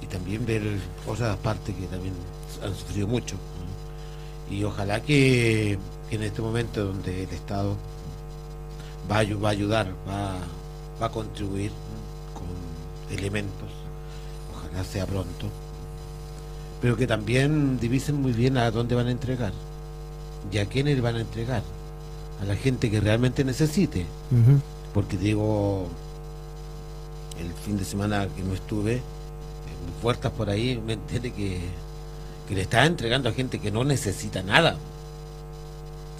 Y, y también ver otras partes que también han sufrido mucho. ¿no? Y ojalá que, que en este momento donde el Estado va a, va a ayudar, va, va a contribuir ¿no? con elementos, ojalá sea pronto, pero que también divisen muy bien a dónde van a entregar y a quiénes van a entregar a la gente que realmente necesite porque digo el fin de semana que no estuve en puertas por ahí me enteré que, que le estaba entregando a gente que no necesita nada.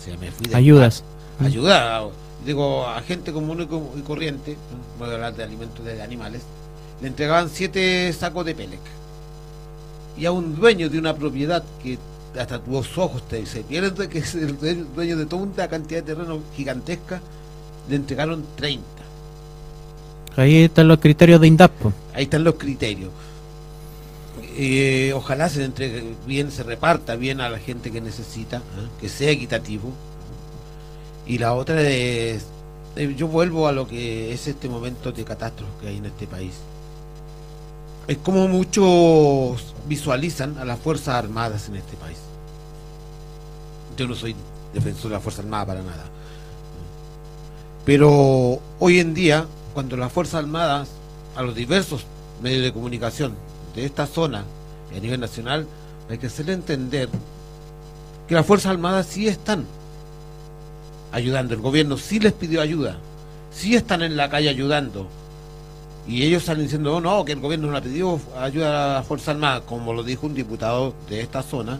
O sea me fui de Ayudas. ayuda digo a gente común y, co- y corriente voy a hablar de alimentos de animales. Le entregaban siete sacos de pelec. Y a un dueño de una propiedad que hasta tus ojos te dice, pierde que es el dueño de toda una cantidad de terreno gigantesca, le entregaron 30. Ahí están los criterios de INDAP. po. Ahí están los criterios. Eh, ojalá se entregue bien, se reparta bien a la gente que necesita, ¿eh? que sea equitativo. Y la otra es, eh, yo vuelvo a lo que es este momento de catástrofe que hay en este país. Es como muchos visualizan a las Fuerzas Armadas en este país. Yo no soy defensor de la Fuerza Armada para nada. Pero hoy en día, cuando las Fuerzas Armadas, a los diversos medios de comunicación de esta zona y a nivel nacional, hay que hacerle entender que las Fuerzas Armadas sí están ayudando. El gobierno sí les pidió ayuda, sí están en la calle ayudando. Y ellos salen diciendo, oh, no, que el gobierno no le pidió ayuda a las Fuerzas Armadas, como lo dijo un diputado de esta zona,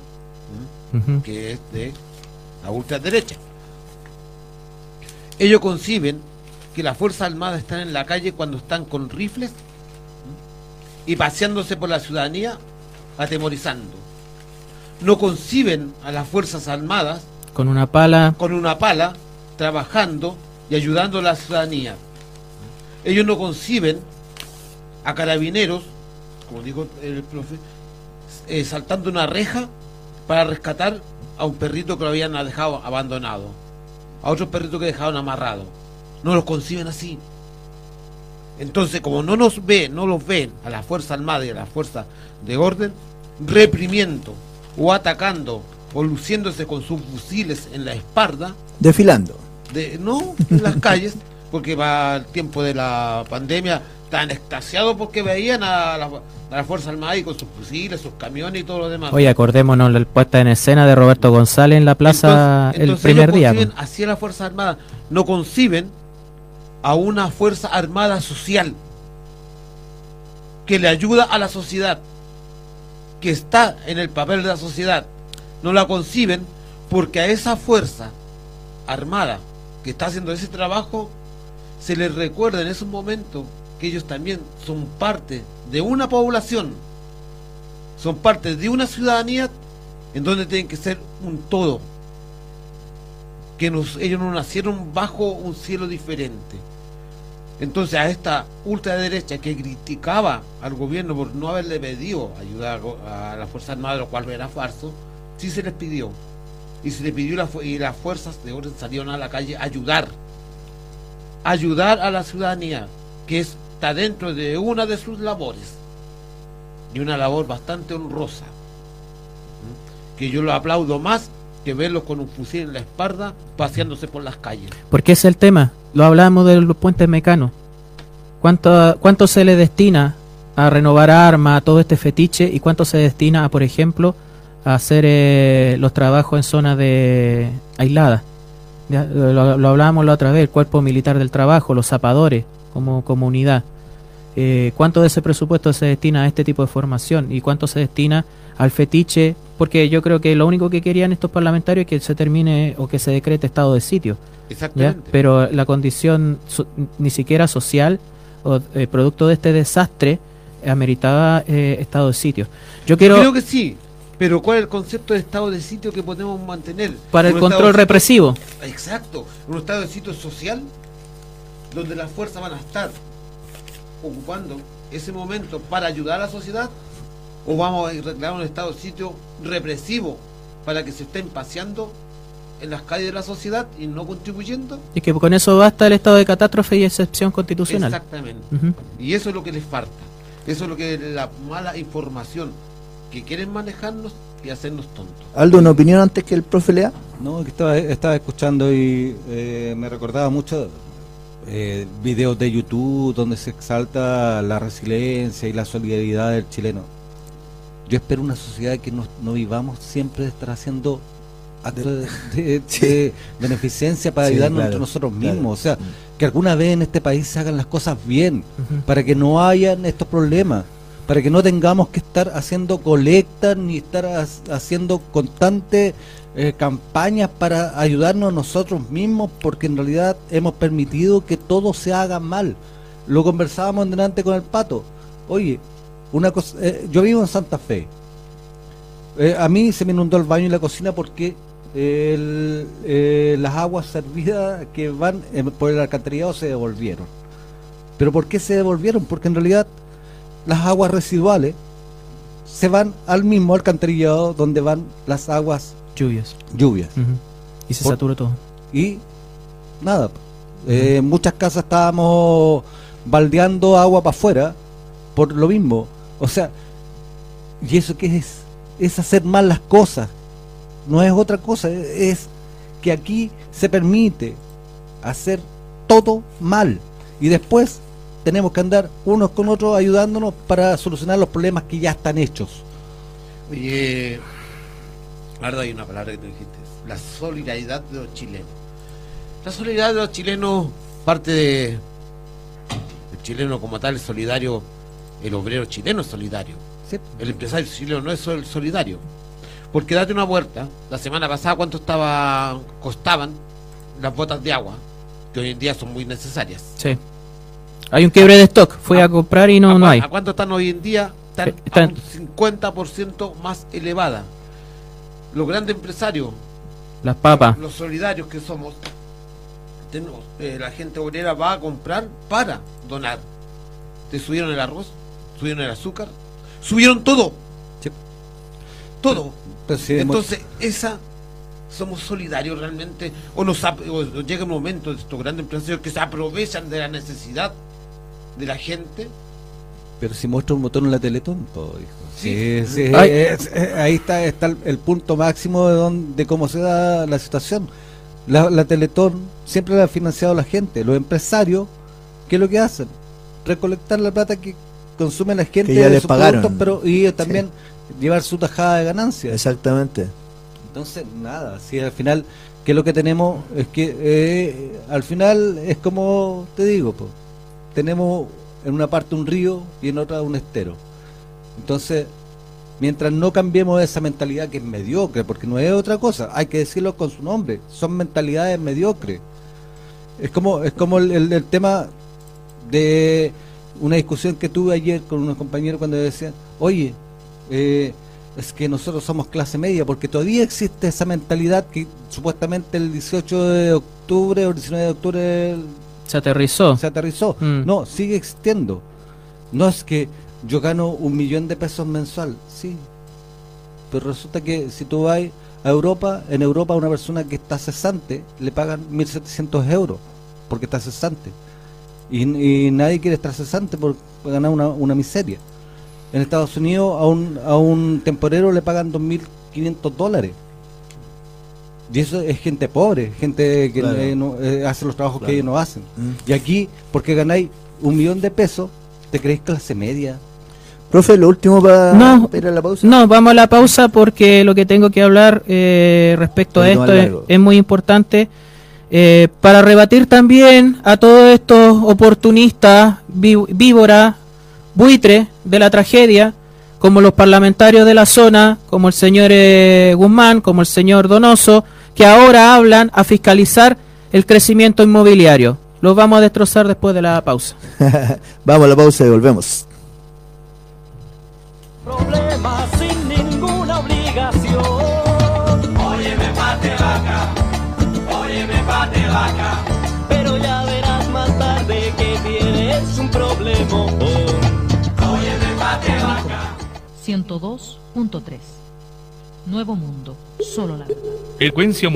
que es de la ultraderecha. Ellos conciben que las Fuerzas Armadas están en la calle cuando están con rifles y paseándose por la ciudadanía, atemorizando. No conciben a las Fuerzas Armadas Con una pala. con una pala, trabajando y ayudando a la ciudadanía. Ellos no conciben a carabineros, como dijo el profe, eh, saltando una reja para rescatar a un perrito que lo habían dejado abandonado, a otros perritos que dejaron amarrado. No los conciben así. Entonces, como no nos ve, no los ven a la Fuerza Armada y a la Fuerza de Orden, reprimiendo o atacando o luciéndose con sus fusiles en la espalda, Desfilando. de, no en las <laughs> calles, porque va el tiempo de la pandemia, tan extasiados porque veían a la, a la Fuerza Armada y con sus fusiles, sus camiones y todo lo demás. Oye, acordémonos la puesta en escena de Roberto González en la plaza Entonces- el entonces primer ellos día. Así la Fuerza Armada. No conciben a una Fuerza Armada social que le ayuda a la sociedad, que está en el papel de la sociedad. No la conciben porque a esa Fuerza Armada que está haciendo ese trabajo se les recuerda en esos momentos que ellos también son parte de una población, son parte de una ciudadanía en donde tienen que ser un todo, que ellos no nacieron bajo un cielo diferente. Entonces a esta ultraderecha que criticaba al gobierno por no haberle pedido ayuda a la Fuerza Armada, lo cual era falso, sí se les pidió. Y se les pidió la y las fuerzas de orden salieron a la calle a ayudar. Ayudar a la ciudadanía, que está dentro de una de sus labores. Y una labor bastante honrosa. Que yo lo aplaudo más que verlos con un fusil en la espalda paseándose por las calles. Porque es el tema. Lo hablamos de los puentes mecanos. ¿Cuánto, ¿Cuánto se le destina a renovar armas, a todo este fetiche? ¿Y cuánto se destina a, por ejemplo, a hacer eh, los trabajos en zonas de aisladas? Lo, hablábamos la otra vez, el cuerpo militar del trabajo, los zapadores como comunidad. Eh, ¿Cuánto de ese presupuesto se destina a este tipo de formación? ¿Y cuánto se destina al fetiche? Porque yo creo que lo único que querían estos parlamentarios es que se termine o que se decrete estado de sitio. ¿ya? Exactamente. Pero la condición so- ni siquiera social o eh, producto de este desastre ameritaba eh, estado de sitio. Yo quiero Creo que sí. Pero ¿cuál es el concepto de estado de sitio que podemos mantener? para el control represivo. sitio- Exacto. Un estado de sitio social donde las fuerzas van a estar ocupando ese momento para ayudar a la sociedad o vamos a reclamar un estado de sitio represivo para que se estén paseando en las calles de la sociedad y no contribuyendo. Y que con eso basta el estado de catástrofe y excepción constitucional. Exactamente. Y eso es lo que les falta. Eso es lo que la mala información que quieren manejarnos y hacernos tontos. Aldo, ¿una opinión antes que el profe lea? No, que estaba, estaba escuchando y eh, me recordaba mucho eh, videos de YouTube donde se exalta la resiliencia y la solidaridad del chileno. Yo espero una sociedad que no, no vivamos siempre de estar haciendo actos de, de- de <laughs> beneficencia para Sí, ayudarnos claro, entre nosotros claro. mismos. O sea, que alguna vez en este país se hagan las cosas bien, para que no hayan estos problemas, para que no tengamos que estar haciendo colectas ni estar ha- haciendo constantes eh, campañas para ayudarnos nosotros mismos, porque en realidad hemos permitido que todo se haga mal. Lo conversábamos delante con el pato. Oye, una cosa, eh, yo vivo en Santa Fe Eh, a mí se me inundó el baño y la cocina porque el- eh, las aguas servidas que van por el alcantarillado se devolvieron. ¿Pero por qué se devolvieron? Porque en realidad las aguas residuales se van al mismo alcantarillado donde van las aguas Lluvias. lluvias. Y se Por- satura todo. Y nada, eh, en muchas casas estábamos baldeando agua para afuera por lo mismo. O sea, ¿y eso qué es? Es hacer mal las cosas. No es otra cosa, es que aquí se permite hacer todo mal. Y después tenemos que andar unos con otros ayudándonos para solucionar los problemas que ya están hechos. Oye, ahora hay una palabra que tú dijiste, la solidaridad de los chilenos. La solidaridad de los chilenos parte de el chileno como tal es solidario, el obrero chileno es solidario, ¿sí? el empresario chileno no es sol- solidario. Porque date una vuelta, la semana pasada cuánto estaba costaban las botas de agua, que hoy en día son muy necesarias. Sí. Hay un quiebre de stock. Fui ¿A- a comprar y ¿A, no, no hay. ¿A cuánto están hoy en día? Están, Eh, están- a un 50% más elevada. Los grandes empresarios, Las papas. los solidarios que somos, tenemos, eh, la gente obrera va a comprar para donar. Te subieron el arroz, subieron el azúcar, subieron todo. Sí. Todo. Pero si demo- Entonces, esa somos solidarios realmente o nos o llega un momento de estos grandes empresarios que se aprovechan de la necesidad de la gente Pero si muestra un botón en la Teletón, po, hijo. Sí. Sí, sí, Ay. es- es- ahí está, está el, el punto máximo de cómo se da la situación. La, la Teletón siempre la ha financiado la gente. Los empresarios, ¿qué es lo que hacen? Recolectar la plata que consume la gente Que ya de les sus pagaron. pero y también llevar su tajada de ganancias. Exactamente. Entonces, nada, si al final, que lo que tenemos es que eh, al final es como te digo, po, tenemos en una parte un río y en otra un estero. Entonces, mientras no cambiemos esa mentalidad que es mediocre, porque no es otra cosa, hay que decirlo con su nombre, son mentalidades mediocres. Es como, es como el, el- el tema de una discusión que tuve ayer con unos compañeros cuando decían, oye, eh, es que nosotros somos clase media, porque todavía existe esa mentalidad que supuestamente el 18 de octubre o el 19 de octubre Se aterrizó. se aterrizó. Mm. No, sigue existiendo. No es que yo gano un millón de pesos mensual, sí. Pero resulta que si tú vas a Europa, en Europa una persona que está cesante le pagan 1.700 euros porque está cesante. Y, y nadie quiere estar cesante por ganar una, una miseria. En Estados Unidos a un, a un temporero le pagan 2.500 dólares. Y eso es gente pobre, gente que Claro. eh, no, eh, hace los trabajos Claro. que ellos no hacen. Mm. Y aquí, porque ganáis un millón de pesos, te creéis clase media. Profe, lo último para No. ir a la pausa. No, vamos a la pausa porque lo que tengo que hablar eh, respecto a esto es muy importante. Eh, para rebatir también a todos estos oportunistas, ví- víboras, buitres de la tragedia, como los parlamentarios de la zona, como el señor eh, Guzmán, como el señor Donoso, que ahora hablan a fiscalizar el crecimiento inmobiliario. Los vamos a destrozar después de la pausa. <laughs> Vamos a la pausa y volvemos. Problemas vaca. Pero ya verás más tarde que tienes un problema. Óyeme, pate vaca. 102.3 Nuevo Mundo, solo la verdad. Frecuencia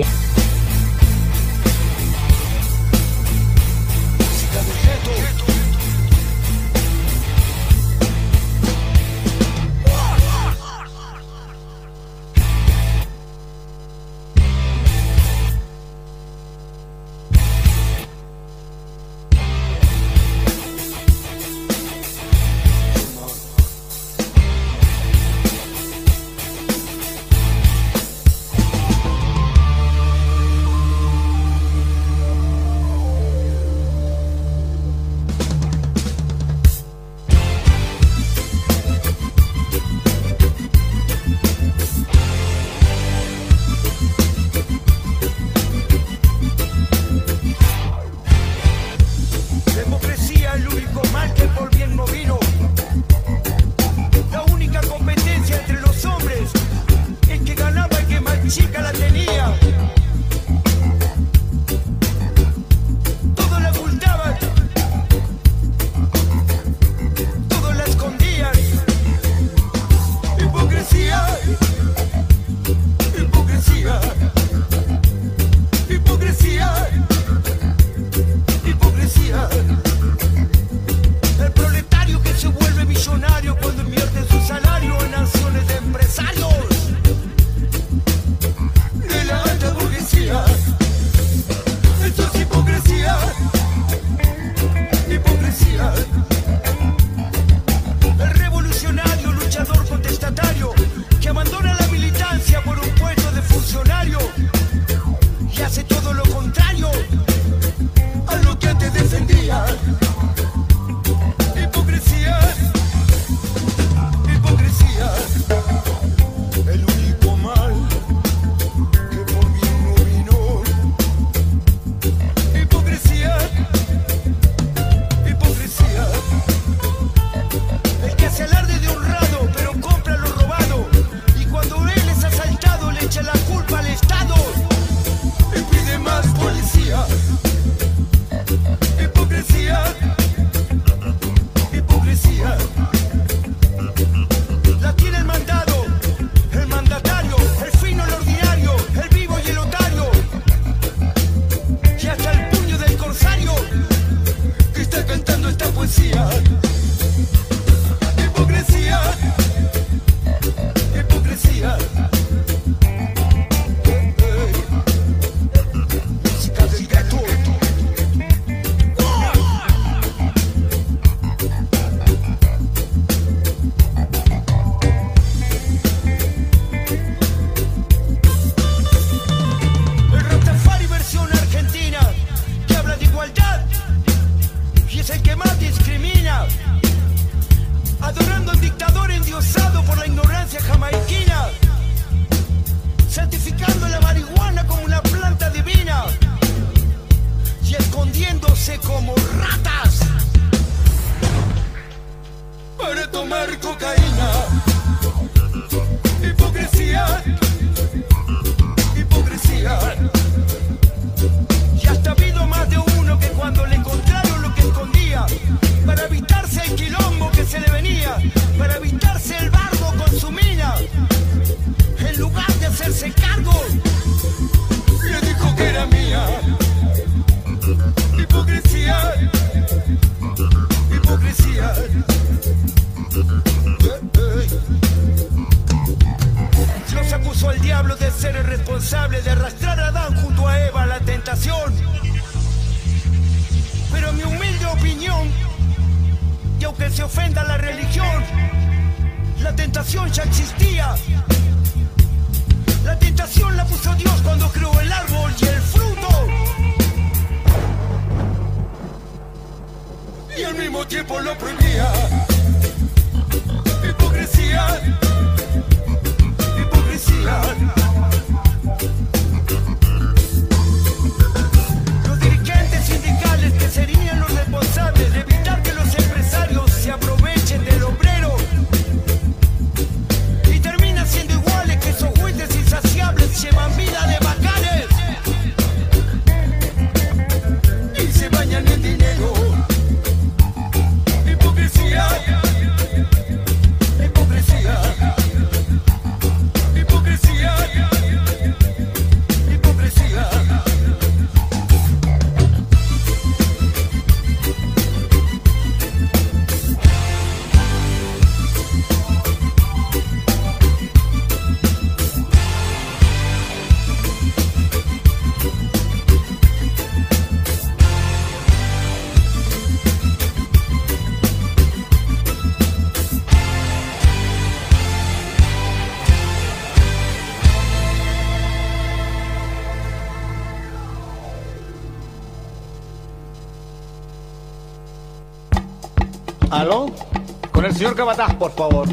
señor Cabataz, por favor.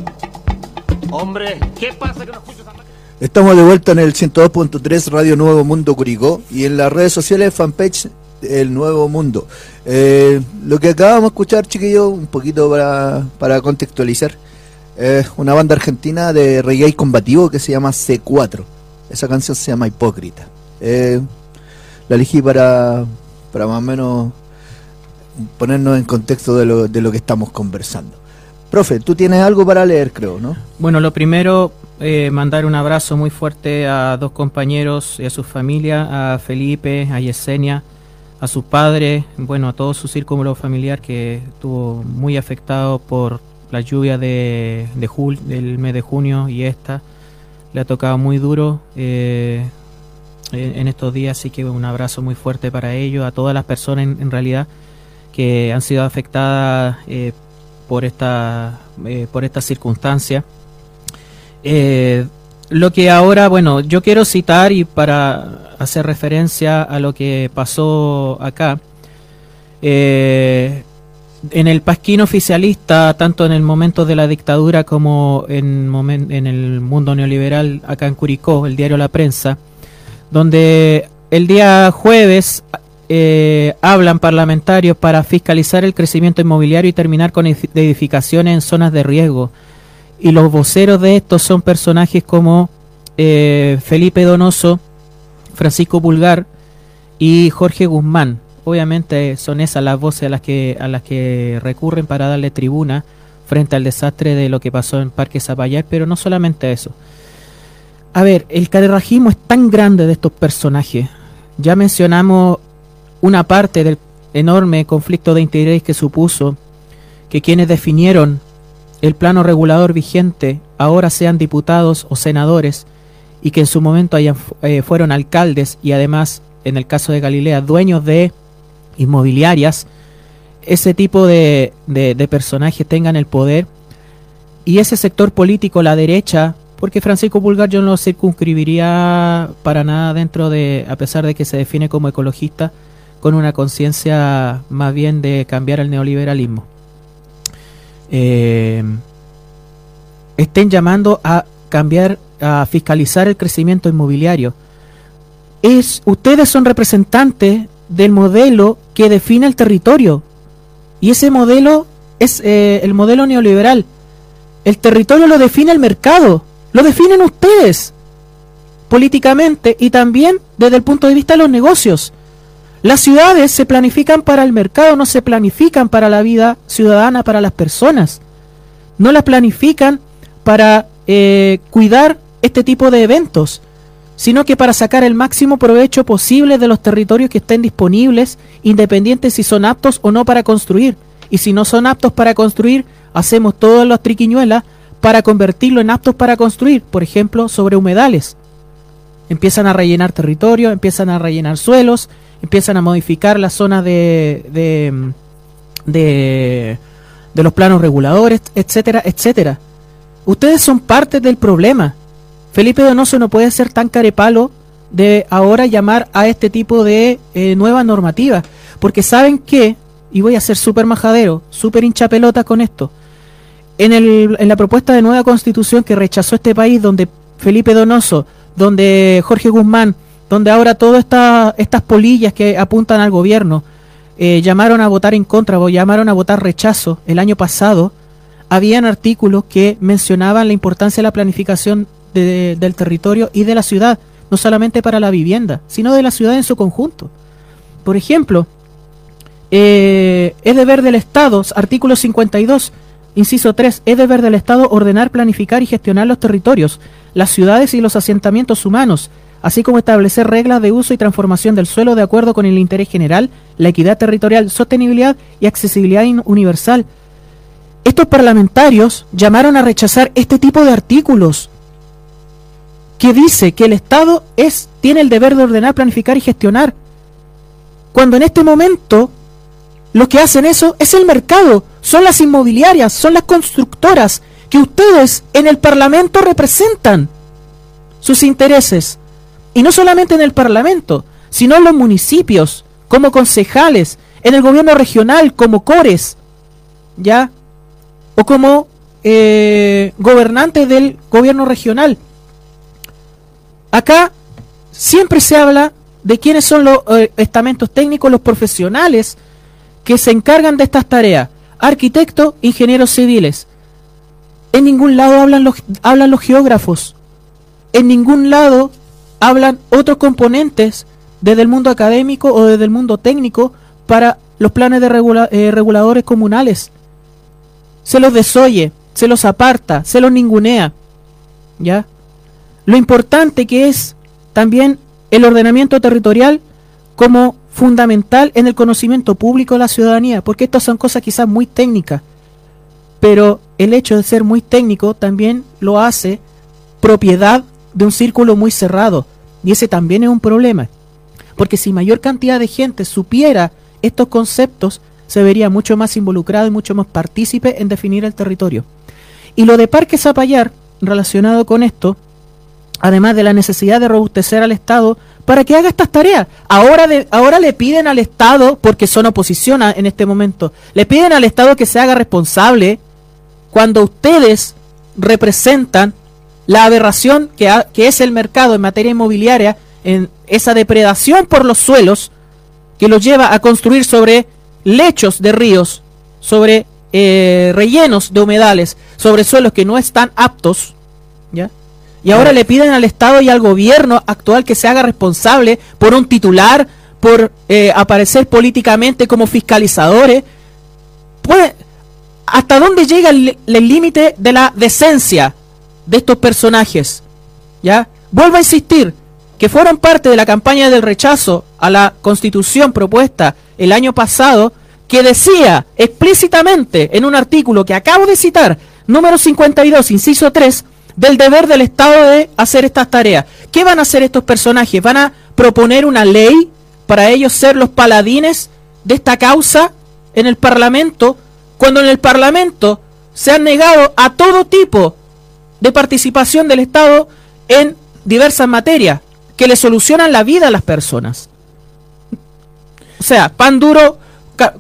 Hombre, ¿qué pasa que no escucho tan Estamos de vuelta en el 102.3 Radio Nuevo Mundo Curicó y en las redes sociales fanpage El Nuevo Mundo. Eh, lo que acabamos de escuchar, chiquillos, un poquito para, para contextualizar, es una banda argentina de reggae combativo que se llama C4. Esa canción se llama Hipócrita. Eh, la elegí para, para más o menos ponernos en contexto de lo, de lo que estamos conversando. Profe, tú tienes algo para leer, creo, ¿no? Bueno, lo primero, eh, mandar un abrazo muy fuerte a dos compañeros y a su familia, a Felipe, a Yesenia, a su padre, bueno, a todo su círculo familiar que estuvo muy afectado por la lluvia de, jul- del mes de junio y esta. Le ha tocado muy duro eh, en, estos días, así que un abrazo muy fuerte para ellos, a todas las personas en, en realidad que han sido afectadas eh, por esta eh, por circunstancia. Eh, lo que ahora, bueno, yo quiero citar y para hacer referencia a lo que pasó acá, eh, en el pasquín oficialista, tanto en el momento de la dictadura como en, en el mundo neoliberal, acá en Curicó, el diario La Prensa, donde el día jueves eh, hablan parlamentarios para fiscalizar el crecimiento inmobiliario y terminar con edi- edificaciones en zonas de riesgo. Y los voceros de estos son personajes como eh, Felipe Donoso, Francisco Pulgar y Jorge Guzmán. Obviamente son esas las voces a las que a las que recurren para darle tribuna frente al desastre de lo que pasó en Parque Zapallar, pero no solamente eso. A ver, el carerrajismo es tan grande de estos personajes. Ya mencionamos una parte del enorme conflicto de interés que supuso que quienes definieron el plano regulador vigente ahora sean diputados o senadores y que en su momento hayan, eh, fueron alcaldes y además, en el caso de Galilea, dueños de inmobiliarias, ese tipo de, de- de personajes tengan el poder. Y ese sector político, la derecha, porque Francisco Pulgar yo no lo circunscribiría para nada dentro de, a pesar de que se define como ecologista, con una conciencia más bien de cambiar el neoliberalismo. Eh, estén llamando a cambiar, a fiscalizar el crecimiento inmobiliario. Es, ustedes son representantes del modelo que define el territorio. Y ese modelo es eh, el modelo neoliberal. El territorio lo define el mercado, lo definen ustedes políticamente y también desde el punto de vista de los negocios. Las ciudades se planifican para el mercado, no se planifican para la vida ciudadana, para las personas. No las planifican para eh, cuidar este tipo de eventos, sino que para sacar el máximo provecho posible de los territorios que estén disponibles, independientes si son aptos o no para construir. Y si no son aptos para construir, hacemos todas las triquiñuelas para convertirlo en aptos para construir, por ejemplo, sobre humedales. Empiezan a rellenar territorio, empiezan a rellenar suelos, empiezan a modificar las zonas de, de, de, de los planos reguladores, etcétera, etcétera. Ustedes son parte del problema. Felipe Donoso no puede ser tan carepalo de ahora llamar a este tipo de eh, nuevas normativas, porque saben que, y voy a ser súper majadero, súper hinchapelota con esto, en, el, en la propuesta de nueva constitución que rechazó este país, donde Felipe Donoso, donde Jorge Guzmán, donde ahora todas esta, estas polillas que apuntan al gobierno eh, llamaron a votar en contra o llamaron a votar rechazo el año pasado, habían artículos que mencionaban la importancia de la planificación de- del territorio y de la ciudad, no solamente para la vivienda, sino de la ciudad en su conjunto. Por ejemplo, eh, es deber del Estado, artículo 52, inciso 3, es deber del Estado ordenar, planificar y gestionar los territorios, las ciudades y los asentamientos humanos, así como establecer reglas de uso y transformación del suelo de acuerdo con el interés general, la equidad territorial, sostenibilidad y accesibilidad universal. Estos parlamentarios llamaron a rechazar este tipo de artículos que dice que el Estado es, tiene el deber de ordenar, planificar y gestionar. Cuando en este momento lo que hacen eso es el mercado, son las inmobiliarias, son las constructoras que ustedes en el Parlamento representan sus intereses. Y no solamente en el Parlamento, sino en los municipios, como concejales, en el gobierno regional, como cores, ¿ya? O como eh, gobernantes del gobierno regional. Acá siempre se habla de quiénes son los eh, estamentos técnicos, los profesionales que se encargan de estas tareas. Arquitectos, ingenieros civiles. En ningún lado hablan los, hablan los geógrafos. En ningún lado hablan otros componentes desde el mundo académico o desde el mundo técnico para los planes de eh, reguladores comunales. Se los desoye, se los aparta, se los ningunea. ¿Ya? Lo importante que es también el ordenamiento territorial como fundamental en el conocimiento público de la ciudadanía, porque estas son cosas quizás muy técnicas, pero el hecho de ser muy técnico también lo hace propiedad de un círculo muy cerrado, y ese también es un problema, porque si mayor cantidad de gente supiera estos conceptos, se vería mucho más involucrado y mucho más partícipe en definir el territorio. Y lo de Parque Zapallar, relacionado con esto, además de la necesidad de robustecer al Estado para que haga estas tareas. Ahora, ahora le piden al Estado, porque son oposición en este momento, le piden al Estado que se haga responsable cuando ustedes representan la aberración que, ha- que es el mercado en materia inmobiliaria, en esa depredación por los suelos que los lleva a construir sobre lechos de ríos, sobre eh, rellenos de humedales, sobre suelos que no están aptos, ¿ya? Y ahora le piden al Estado y al gobierno actual que se haga responsable por un titular, por eh, aparecer políticamente como fiscalizadores. Pues, ¿hasta dónde llega el el límite de la decencia de estos personajes? ¿Ya? Vuelvo a insistir, que fueron parte de la campaña del rechazo a la constitución propuesta el año pasado, que decía explícitamente en un artículo que acabo de citar, número 52, inciso 3, del deber del Estado de hacer estas tareas. ¿Qué van a hacer estos personajes? ¿Van a proponer una ley para ellos ser los paladines de esta causa en el Parlamento, cuando en el Parlamento se han negado a todo tipo de participación del Estado en diversas materias que le solucionan la vida a las personas. O sea, pan duro,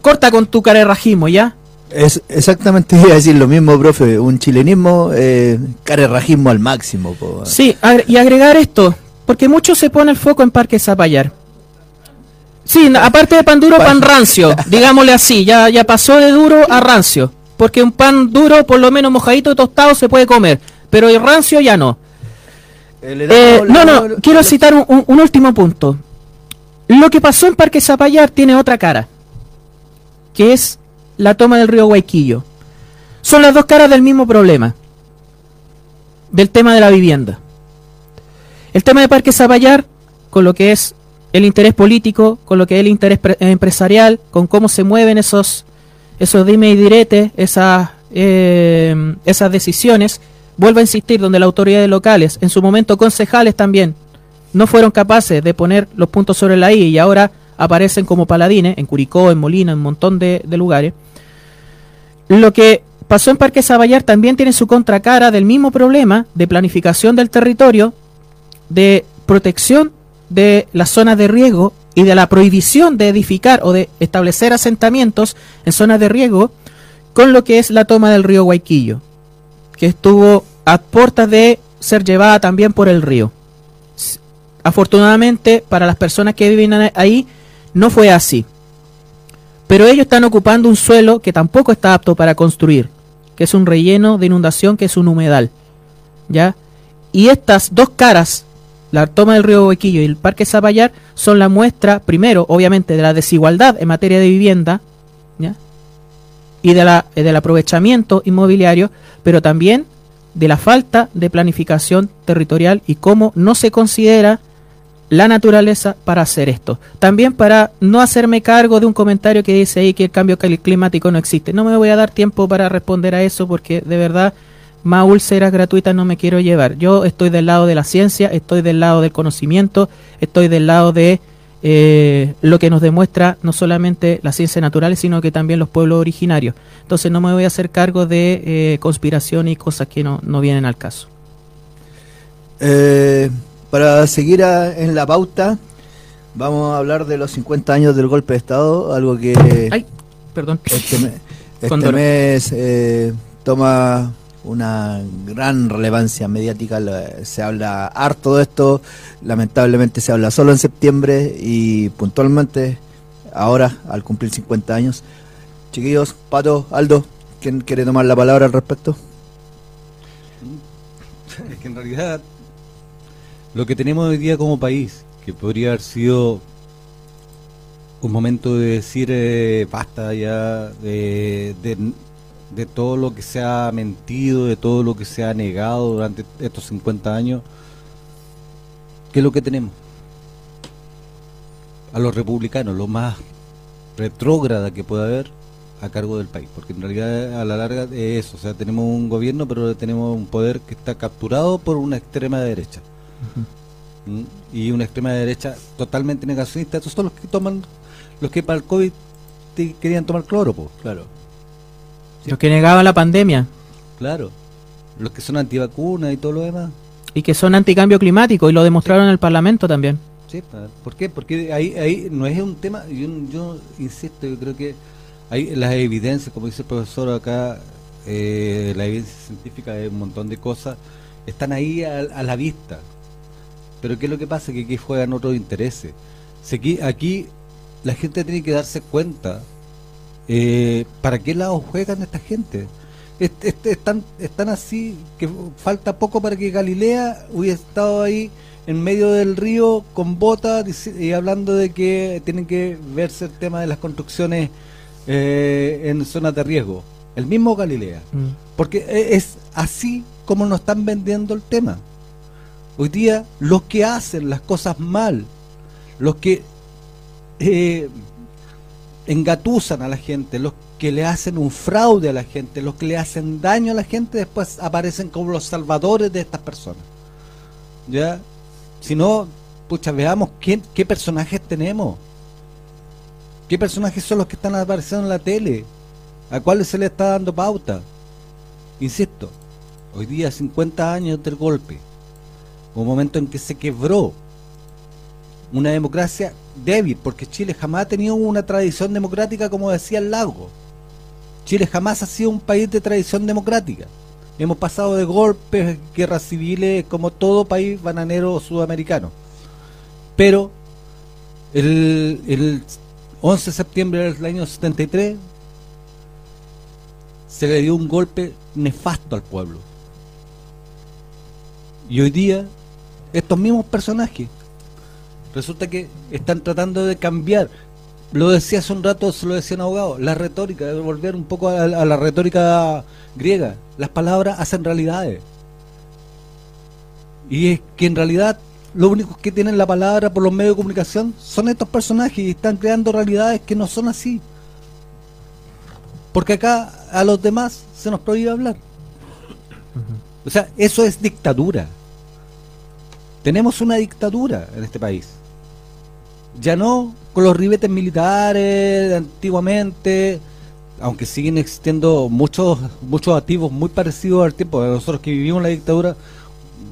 corta con tu carerrajismo, ¿ya? Es exactamente <laughs> iba a decir lo mismo, profe. Un chilenismo, eh, carerrajismo al máximo. po. Sí, y agregar esto, porque mucho se pone el foco en Parque Zapallar. Sí, aparte de pan duro, pan rancio, <laughs> digámosle así, ya, ya pasó de duro a rancio. Porque un pan duro, por lo menos mojadito y tostado, se puede comer, pero el rancio ya no. Eh, no, no, quiero citar un, último punto. Lo que pasó en Parque Zapallar tiene otra cara, que es la toma del río Guayquillo. Son las dos caras del mismo problema, del tema de la vivienda. El tema de Parque Zapallar, con lo que es el interés político, con lo que es el interés eh, empresarial, con cómo se mueven esos, esos dime y direte, esas, eh, esas decisiones, vuelvo a insistir, donde las autoridades locales, en su momento concejales también, no fueron capaces de poner los puntos sobre la I y ahora aparecen como paladines en Curicó, en Molina, en un montón de, lugares. Lo que pasó en Parque Saballar también tiene su contracara del mismo problema de planificación del territorio, de protección de las zonas de riego y de la prohibición de edificar o de establecer asentamientos en zonas de riego con lo que es la toma del río Guayquillo, que estuvo a puertas de ser llevada también por el río. Afortunadamente, para las personas que viven ahí, no fue así. Pero ellos están ocupando un suelo que tampoco está apto para construir, que es un relleno de inundación, que es un humedal. ¿Ya? Y estas dos caras, la toma del río Huequillo y el Parque Zapallar, son la muestra, primero, obviamente, de la desigualdad en materia de vivienda. Y de la, eh, del aprovechamiento inmobiliario, pero también de la falta de planificación territorial y cómo no se considera la naturaleza para hacer esto. También para no hacerme cargo de un comentario que dice ahí que el cambio cli- climático no existe. No me voy a dar tiempo para responder a eso porque de verdad más úlceras gratuitas no me quiero llevar. Yo estoy del lado de la ciencia, estoy del lado del conocimiento, estoy del lado de eh, lo que nos demuestra no solamente las ciencias naturales, sino que también los pueblos originarios. Entonces no me voy a hacer cargo de eh, conspiración y cosas que no, no vienen al caso. Eh, para seguir a- en la pauta, vamos a hablar de los 50 años del golpe de Estado, algo que Ay, perdón. este, me- este mes eh, toma una gran relevancia mediática. Se habla harto de esto, lamentablemente se habla solo en septiembre y puntualmente ahora, al cumplir 50 años. Chiquillos, Pato, Aldo, ¿quién quiere tomar la palabra al respecto? <laughs> Es que en realidad lo que tenemos hoy día como país, que podría haber sido un momento de decir eh, basta ya de, de todo lo que se ha mentido, de todo lo que se ha negado durante estos 50 años, ¿qué es lo que tenemos? A los republicanos, lo más retrógrada que pueda haber a cargo del país, porque en realidad a la larga es eso, o sea, tenemos un gobierno, pero tenemos un poder que está capturado por una extrema derecha. ¿Mm? Y una extrema derecha totalmente negacionista, estos son los que toman, los que para el COVID te- querían tomar cloro, pues, claro. Los que negaban la pandemia. Claro. Los que son antivacunas y todo lo demás. Y que son anticambio climático y lo demostraron en el Parlamento también. Sí, ¿por qué? Porque ahí, ahí no es un tema, yo, yo insisto, yo creo que hay las evidencias, como dice el profesor acá, eh, la evidencia científica de un montón de cosas, están ahí a, a la vista. Pero ¿qué es lo que pasa? Que aquí juegan otros intereses. Si aquí, aquí la gente tiene que darse cuenta eh, para qué lado juegan esta gente. Est- est- están, están así que falta poco para que Galilea hubiera estado ahí en medio del río con botas y hablando de que tienen que verse el tema de las construcciones eh, en zonas de riesgo. El mismo Galilea. Mm. Porque e- es así como nos están vendiendo el tema. Hoy día los que hacen las cosas mal, los que eh, engatusan a la gente, los que le hacen un fraude a la gente, los que le hacen daño a la gente, después aparecen como los salvadores de estas personas. ¿Ya? Si no, pucha, veamos qué personajes tenemos. ¿Qué personajes son los que están apareciendo en la tele? ¿A cuáles se le está dando pauta? Insisto, hoy día 50 años del golpe, un momento en que se quebró una democracia débil, porque Chile jamás ha tenido una tradición democrática como decía el Lago. Chile jamás ha sido un país de tradición democrática. Hemos pasado de golpes, guerras civiles, como todo país bananero sudamericano. Pero el, el 11 de septiembre del año 73 se le dio un golpe nefasto al pueblo. Y hoy día, estos mismos personajes resulta que están tratando de cambiar. Lo decía hace un rato, se lo decía un abogado, la retórica, de volver un poco a, a la retórica griega. Las palabras hacen realidades. Y es que en realidad los únicos que tienen la palabra por los medios de comunicación son estos personajes y están creando realidades que no son así. Porque acá a los demás se nos prohíbe hablar. O sea, eso es dictadura. Tenemos una dictadura en este país. Ya no con los ribetes militares antiguamente, aunque siguen existiendo muchos muchos activos muy parecidos al tiempo de nosotros que vivimos la dictadura.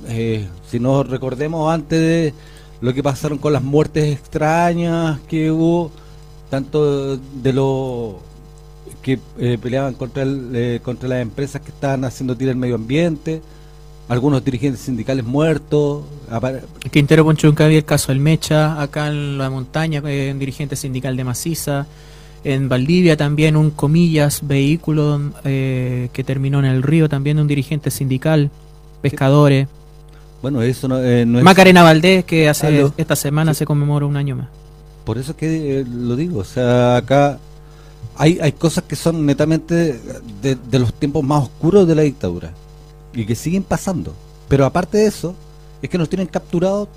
eh, si nos recordemos antes de lo que pasaron con las muertes extrañas que hubo, tanto de los que eh, peleaban contra el, eh, contra las empresas que estaban haciendo tira el medio ambiente, algunos dirigentes sindicales muertos, Quintero Ponchunca había el caso del Mecha, acá en la montaña, eh, un dirigente sindical de Maciza. En Valdivia también un comillas vehículo eh, que terminó en el río, también un dirigente sindical, pescadores. bueno, eso no, eh, no es... Macarena Valdés, que hace esta semana se conmemora un año más. Por eso que eh, lo digo, o sea, acá hay, hay cosas que son netamente de, de los tiempos más oscuros de la dictadura y que siguen pasando. Pero aparte de eso, es que nos tienen capturado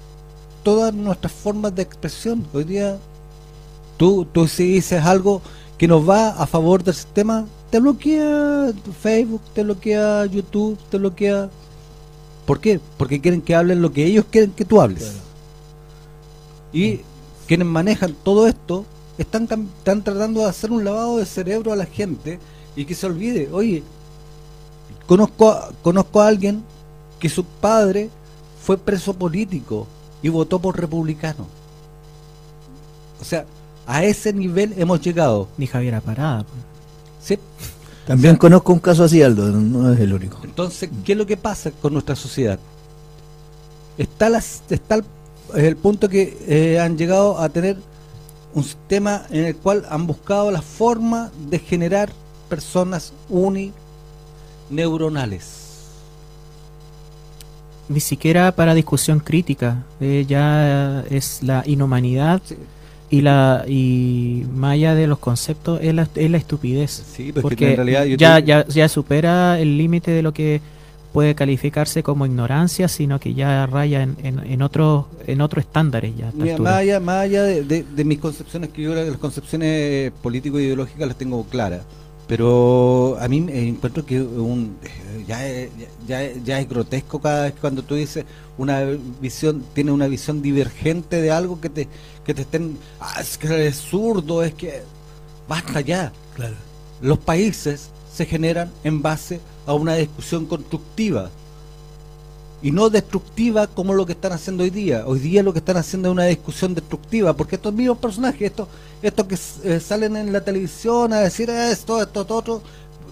todas nuestras formas de expresión. Hoy día, tú, tú si dices algo que nos va a favor del sistema, te bloquea Facebook, te bloquea YouTube, te bloquea... ¿Por qué? Porque quieren que hablen lo que ellos quieren que tú hables. Y quienes manejan todo esto están, están tratando de hacer un lavado de cerebro a la gente y que se olvide, oye, conozco a, conozco a alguien que su padre fue preso político y votó por republicano. O sea, a ese nivel hemos llegado. Ni Javier Parada. po. ¿sí? También conozco un caso así, Aldo, no es el único. Entonces, ¿qué es lo que pasa con nuestra sociedad? Está, las, está el, el punto que eh, han llegado a tener un sistema en el cual han buscado la forma de generar personas unineuronales. Ni siquiera para discusión crítica. eh, ya es la inhumanidad y la y más allá de los conceptos es la, es la estupidez. Sí, porque porque en realidad yo ya, te- ya, ya supera el límite de lo que puede calificarse como ignorancia, sino que ya raya en, en, en otros en otros estándares ya. Mira, más allá, más allá de, de- de mis concepciones, que yo las concepciones político-ideológicas las tengo claras, pero a mí me encuentro que un, ya, es- ya, es- ya es grotesco cada vez que cuando tú dices una visión, tiene una visión divergente de algo que te, que te estén, ah, es que es zurdo, es que basta ya. Claro. Los países se generan en base a una discusión constructiva y no destructiva como lo que están haciendo hoy día. Hoy día lo que están haciendo es una discusión destructiva, porque estos mismos personajes, estos, estos que eh, salen en la televisión a decir esto, esto, esto, otro,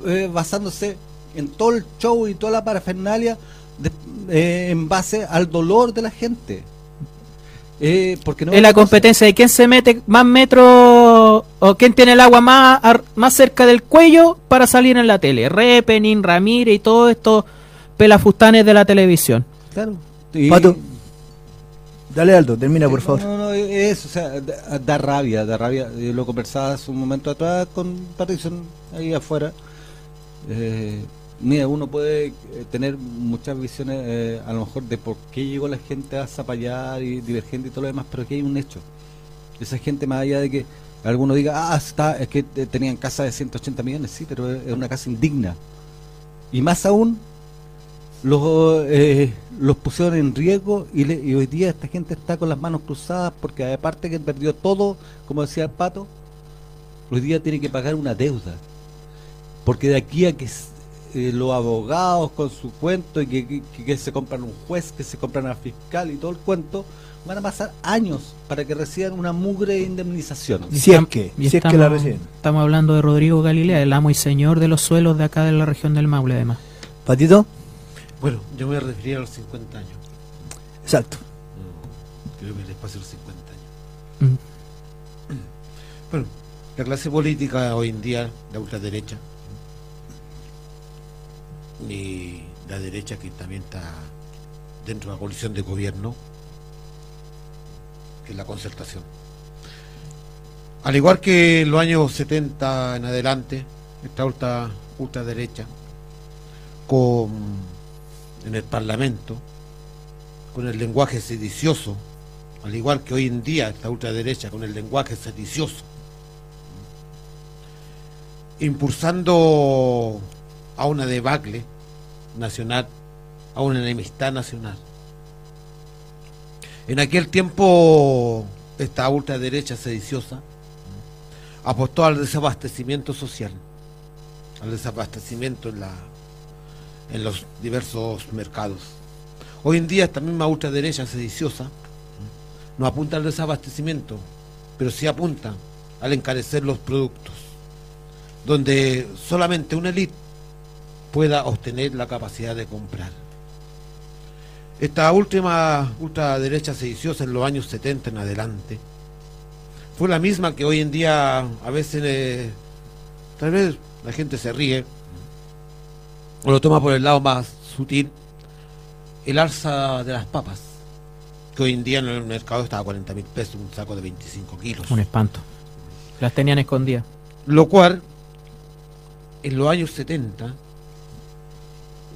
eh, basándose en todo el show y toda la parafernalia de- eh, en base al dolor de la gente. Eh, porque no Es la competencia de quién se mete más metros o quién tiene el agua más, ar- más cerca del cuello para salir en la tele. Repenin, Ramírez y todos estos pelafustanes de la televisión. Claro. Y- Pato, dale Aldo, termina por favor. No, no, es, o sea, da, da rabia, da rabia. Yo lo conversaba hace un momento atrás con Patricio ahí afuera. Eh, mira, uno puede eh, tener muchas visiones, eh, a lo mejor, de por qué llegó la gente a zapallar y divergente y todo lo demás, pero aquí hay un hecho. Esa gente, más allá de que alguno diga, ah, está, es que eh, tenían casa de 180 millones, sí, pero es una casa indigna. Y más aún, los, eh, los pusieron en riesgo y, le- y hoy día esta gente está con las manos cruzadas porque aparte que perdió todo, como decía el pato, hoy día tiene que pagar una deuda. Porque de aquí a que eh, los abogados con su cuento y que, que- que se compran un juez, que se compran al fiscal y todo el cuento, van a pasar años para que reciban una mugre indemnización. Y Si es que- y si es que la estamos- reciben. Estamos hablando de Rodrigo Galilea, el amo y señor de los suelos de acá de la región del Maule, además. Patito, Bueno, yo me refería a los 50 años. exacto. Creo que el espacio de los 50 años. Mm. <clears throat> Bueno, la clase política hoy en día, la ultraderecha, y la derecha que también está dentro de la coalición de gobierno, que es la concertación. Al igual que en los años 70 en adelante, esta ultra, ultraderecha, con, en el Parlamento, con el lenguaje sedicioso, al igual que hoy en día esta ultraderecha con el lenguaje sedicioso, impulsando a una debacle nacional, a una enemistad nacional. En aquel tiempo, esta ultraderecha sediciosa apostó al desabastecimiento social, al desabastecimiento en, la, en los diversos mercados. Hoy en día esta misma ultraderecha sediciosa no apunta al desabastecimiento, pero sí apunta al encarecer los productos, donde solamente una élite pueda obtener la capacidad de comprar. Esta última ultraderecha sediciosa en los años 70 en adelante fue la misma que hoy en día a veces eh, tal vez la gente se ríe o lo toma por el lado más sutil el alza de las papas que hoy en día en el mercado está a 40 mil pesos un saco de 25 kilos Un espanto. Las tenían escondidas. lo cual en los años 70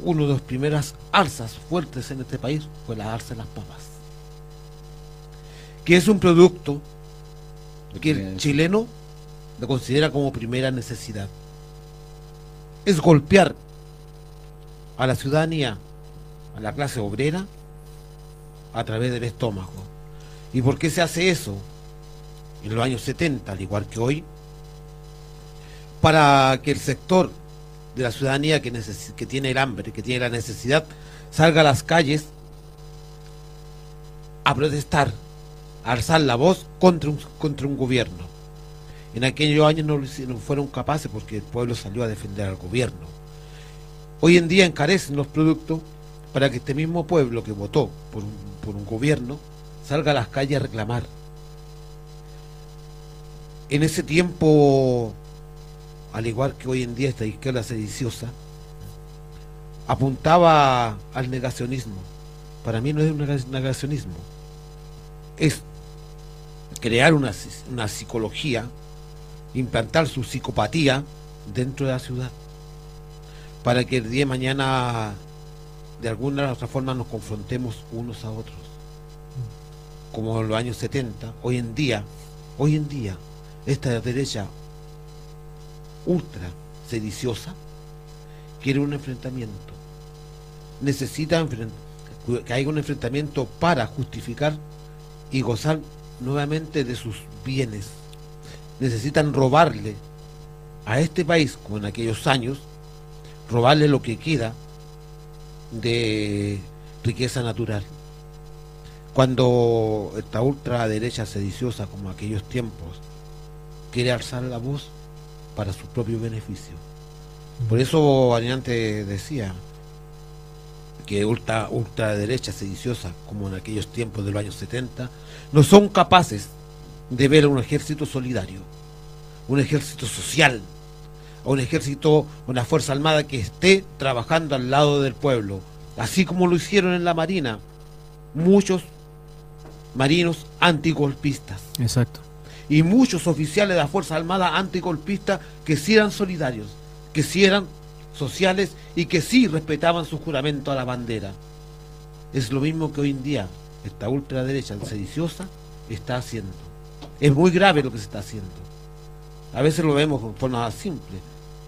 una de las primeras alzas fuertes en este país fue la alza de las papas que es un producto que el chileno lo considera como primera necesidad es golpear a la ciudadanía a la clase obrera a través del estómago ¿y por qué se hace eso? en los años 70 al igual que hoy para que el sector de la ciudadanía que, que tiene el hambre, que tiene la necesidad, salga a las calles a protestar, a alzar la voz contra un, gobierno. En aquellos años no, no fueron capaces porque el pueblo salió a defender al gobierno. Hoy en día encarecen los productos para que este mismo pueblo que votó por un, por un gobierno salga a las calles a reclamar. En ese tiempo al igual que hoy en día esta izquierda sediciosa, apuntaba al negacionismo. Para mí no es un nega- negacionismo, es crear una, una psicología, implantar su psicopatía dentro de la ciudad, para que el día de mañana de alguna u otra forma nos confrontemos unos a otros. Como en los años 70, hoy en día, hoy en día, esta derecha ultra sediciosa quiere un enfrentamiento. Necesita que haya un enfrentamiento para justificar y gozar nuevamente de sus bienes. Necesitan robarle a este país, como en aquellos años, robarle lo que queda de riqueza natural. Cuando esta ultraderecha sediciosa, como aquellos tiempos, quiere alzar la voz para su propio beneficio. Por eso Variante decía que ultra, ultraderecha sediciosa, como en aquellos tiempos de los años 70, no son capaces de ver un ejército solidario, un ejército social, un ejército, una fuerza armada que esté trabajando al lado del pueblo, así como lo hicieron en la Marina muchos marinos antigolpistas. Exacto. Y muchos oficiales de la Fuerza Armada antigolpistas que sí eran solidarios, que sí eran sociales y que sí respetaban su juramento a la bandera. Es lo mismo que hoy en día esta ultraderecha sediciosa está haciendo. Es muy grave lo que se está haciendo. A veces lo vemos con forma simple,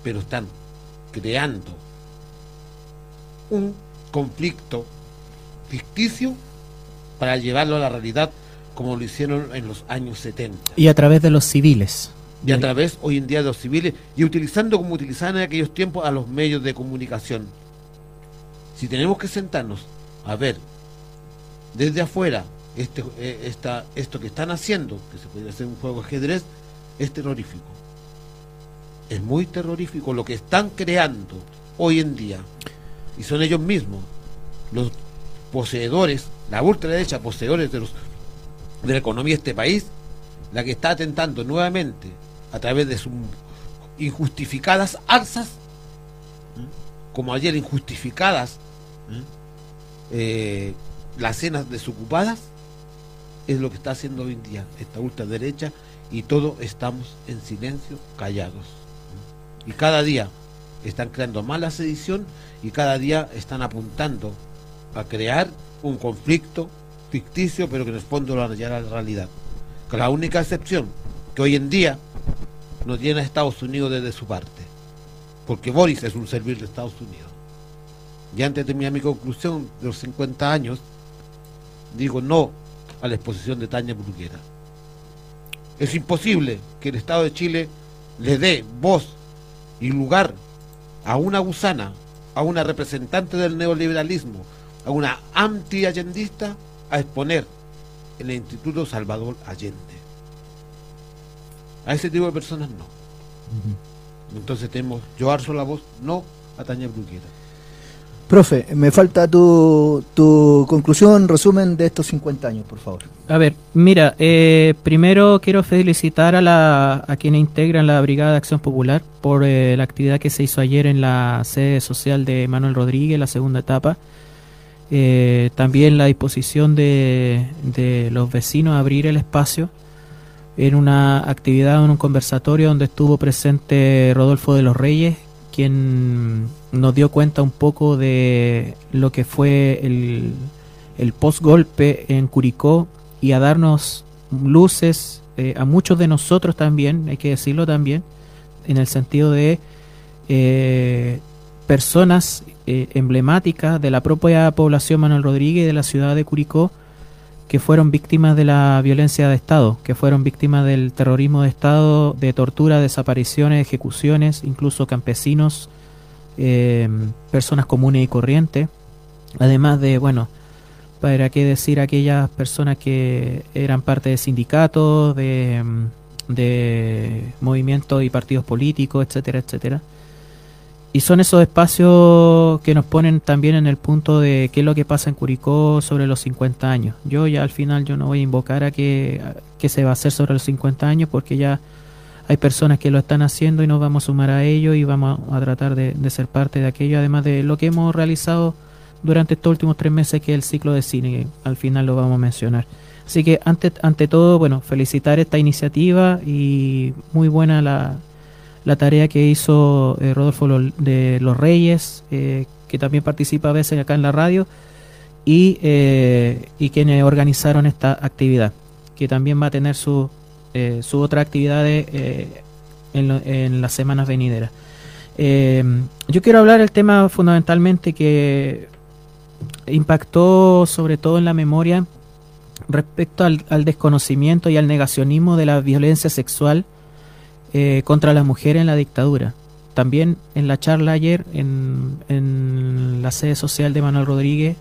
pero están creando un conflicto ficticio para llevarlo a la realidad como lo hicieron en los años 70. Y a través de los civiles. Y a través hoy en día de los civiles y utilizando como utilizaban en aquellos tiempos a los medios de comunicación. Si tenemos que sentarnos a ver desde afuera este, eh, esta, esto que están haciendo, que se podría hacer un juego de ajedrez, es terrorífico. Es muy terrorífico lo que están creando hoy en día. Y son ellos mismos, los poseedores, la ultraderecha poseedores de, los, de la economía de este país, la que está atentando nuevamente a través de sus injustificadas alzas, como ayer injustificadas. Eh, las cenas desocupadas, es lo que está haciendo hoy en día esta ultraderecha y todos estamos en silencio, callados. Y cada día están creando mala sedición y cada día están apuntando a crear un conflicto ficticio, pero que en el fondo a a la realidad. Con la única excepción que hoy en día no tiene Estados Unidos desde su parte, porque Boris es un servir de Estados Unidos. Y antes de terminar mi conclusión de los 50 años, digo no a la exposición de Tania Bruguera. Es imposible que el Estado de Chile le dé voz y lugar a una gusana, a una representante del neoliberalismo, a una anti-allendista, a exponer en el Instituto Salvador Allende. A ese tipo de personas no. Entonces tenemos yo arzo la voz, no a Tania Bruguera. Profe, me falta tu, tu conclusión, resumen de estos 50 años, por favor. A ver, mira, eh, primero quiero felicitar a, la, a quienes integran la Brigada de Acción Popular por eh, la actividad que se hizo ayer en la sede social de Manuel Rodríguez, la segunda etapa. Eh, también la disposición de, de los vecinos a abrir el espacio en una actividad, en un conversatorio donde estuvo presente Rodolfo de los Reyes, quien nos dio cuenta un poco de lo que fue el, post-golpe en Curicó y a darnos luces eh, a muchos de nosotros también, hay que decirlo también, en el sentido de eh, personas eh, emblemáticas de la propia población Manuel Rodríguez y de la ciudad de Curicó que fueron víctimas de la violencia de Estado, que fueron víctimas del terrorismo de Estado, de tortura, desapariciones, ejecuciones, incluso campesinos, eh, personas comunes y corrientes, además de, bueno, para qué decir aquellas personas que eran parte de sindicatos, de, de movimientos y partidos políticos, etcétera, etcétera. Y son esos espacios que nos ponen también en el punto de qué es lo que pasa en Curicó sobre los 50 años. Yo ya al final yo no voy a invocar a qué, se va a hacer sobre los 50 años porque ya hay personas que lo están haciendo y nos vamos a sumar a ello y vamos a, tratar de, ser parte de aquello, además de lo que hemos realizado durante estos últimos tres meses que es el ciclo de cine, que al final lo vamos a mencionar. Así que ante, ante todo, bueno, felicitar esta iniciativa y muy buena la, la tarea que hizo eh, Rodolfo de los Reyes, eh, que también participa a veces acá en la radio, y, eh, y quienes organizaron esta actividad, que también va a tener su, su otra actividad en, en, las semanas venideras. yo quiero hablar del tema fundamentalmente que impactó sobre todo en la memoria respecto al, desconocimiento y al negacionismo de la violencia sexual eh, contra las mujeres en la dictadura. También en la charla ayer en, en la sede social de Manuel Rodríguez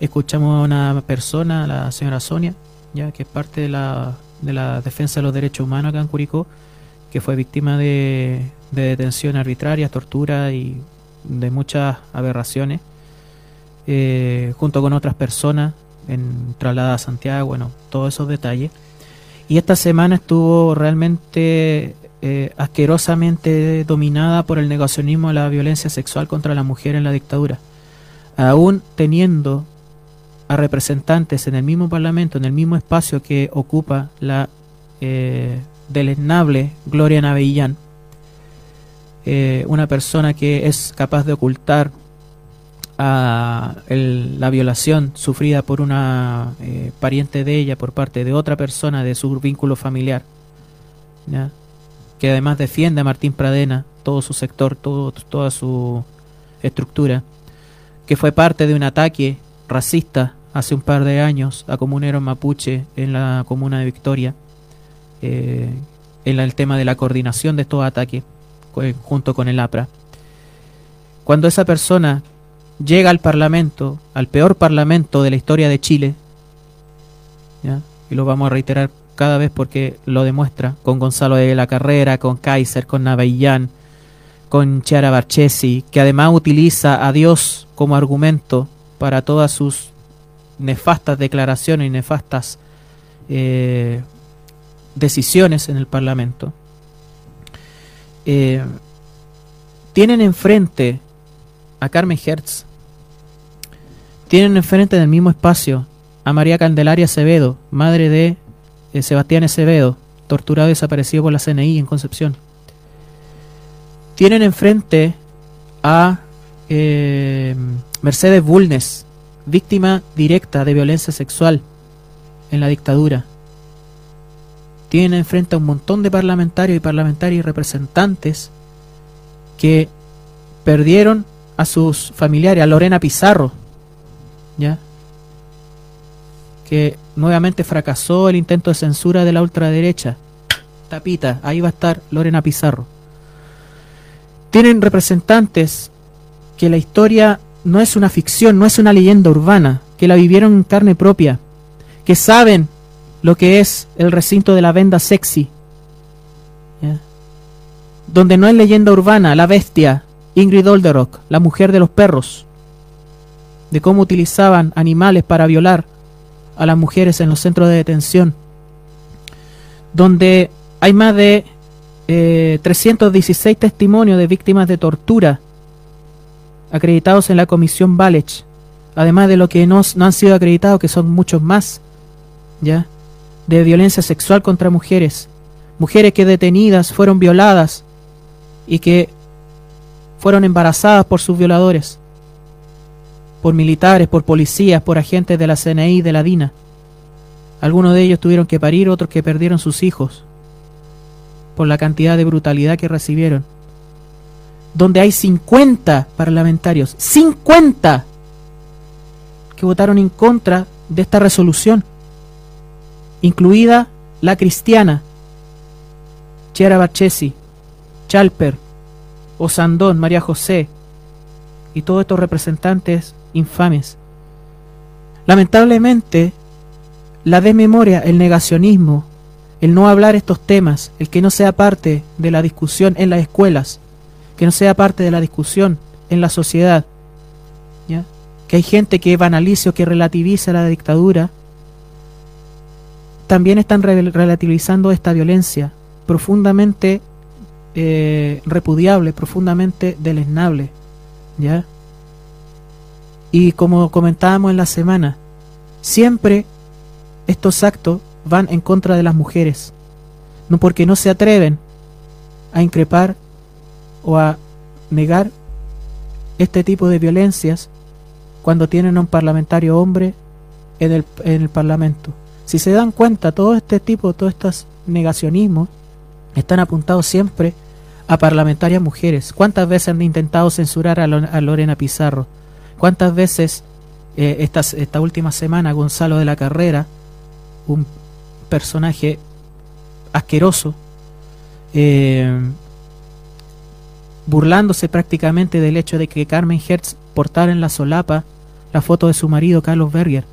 escuchamos a una persona, la señora Sonia, ya que es parte de la, de la defensa de los derechos humanos acá en Curicó, que fue víctima de, de detención arbitraria, tortura y de muchas aberraciones, eh, junto con otras personas en traslada a Santiago, bueno, todos esos detalles. Y esta semana estuvo realmente eh, asquerosamente dominada por el negacionismo de la violencia sexual contra la mujer en la dictadura. Aún teniendo a representantes en el mismo parlamento, en el mismo espacio que ocupa la eh, deleznable Gloria Navellán, eh, una persona que es capaz de ocultar a la violación sufrida por una eh, pariente de ella por parte de otra persona de su vínculo familiar, que además defiende a Martín Pradena, todo su sector, todo, toda su estructura, que fue parte de un ataque racista hace un par de años a comuneros mapuche en la comuna de Victoria, eh, en el tema de la coordinación de estos ataques junto con el APRA. Cuando esa persona llega al Parlamento, al peor Parlamento de la historia de Chile, y lo vamos a reiterar cada vez porque lo demuestra, con Gonzalo de la Carrera, con Kaiser, con Navellán, con Chiara Barchesi, que además utiliza a Dios como argumento para todas sus nefastas declaraciones y nefastas eh, decisiones en el Parlamento. Eh, tienen enfrente a Carmen Hertz, tienen enfrente en el mismo espacio a María Candelaria Acevedo, madre de eh, Sebastián Acevedo, torturado y desaparecido por la CNI en Concepción. Tienen enfrente a Mercedes Bulnes, víctima directa de violencia sexual en la dictadura tienen enfrente a un montón de parlamentarios y parlamentarias y representantes que perdieron a sus familiares, a Lorena Pizarro, ¿ya? que nuevamente fracasó el intento de censura de la ultraderecha. Tapita, ahí va a estar Lorena Pizarro. Tienen representantes que la historia no es una ficción, no es una leyenda urbana, que la vivieron en carne propia, que saben lo que es el recinto de la venda sexy, donde no es leyenda urbana, la bestia, Ingrid Olderock, la mujer de los perros, de cómo utilizaban animales para violar a las mujeres en los centros de detención, donde hay más de 316 eh, testimonios de víctimas de tortura acreditados en la comisión Balech, además de lo que no, no han sido acreditados, que son muchos más, ¿ya? de violencia sexual contra mujeres, mujeres que detenidas fueron violadas y que fueron embarazadas por sus violadores, por militares, por policías, por agentes de la CNI, de la DINA. Algunos de ellos tuvieron que parir, otros que perdieron sus hijos por la cantidad de brutalidad que recibieron. Donde hay 50 parlamentarios, 50 que votaron en contra de esta resolución incluida la cristiana, Chiara Bachesi, Chalper, Osandón, María José y todos estos representantes infames. Lamentablemente, la desmemoria, el negacionismo, el no hablar estos temas, el que no sea parte de la discusión en las escuelas, que no sea parte de la discusión en la sociedad, ¿ya? que hay gente que banaliza o que relativiza la dictadura, también están relativizando esta violencia profundamente eh, repudiable, profundamente deleznable. ¿ya? Y como comentábamos en la semana, siempre estos actos van en contra de las mujeres, no porque no se atreven a increpar o a negar este tipo de violencias cuando tienen a un parlamentario hombre en el, en el Parlamento. Si se dan cuenta, todo este tipo, todos estos negacionismos están apuntados siempre a parlamentarias mujeres. ¿Cuántas veces han intentado censurar a, Lorena Pizarro? ¿Cuántas veces eh, esta, última semana Gonzalo de la Carrera, un personaje asqueroso, eh, burlándose prácticamente del hecho de que Carmen Hertz portara en la solapa la foto de su marido, Carlos Berger,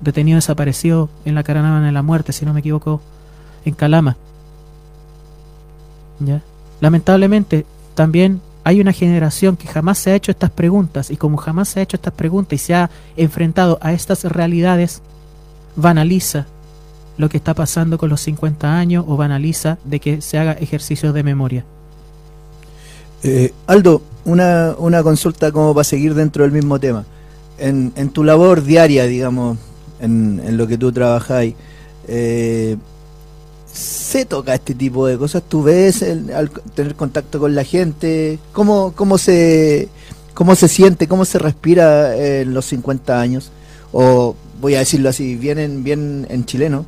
detenido desaparecido en la caravana de la muerte, si no me equivoco, en Calama. Lamentablemente, también hay una generación que jamás se ha hecho estas preguntas y como jamás se ha hecho estas preguntas y se ha enfrentado a estas realidades, banaliza lo que está pasando con los 50 años o banaliza de que se haga ejercicios de memoria. Eh, Aldo, una, una consulta como para seguir dentro del mismo tema. En, en tu labor diaria, digamos, en, en lo que tú trabajáis, eh, ¿se toca este tipo de cosas? ¿Tú ves al tener contacto con la gente? ¿Cómo, cómo, se, ¿Cómo se siente? ¿Cómo se respira eh, en los 50 años? O voy a decirlo así, bien en, bien en chileno.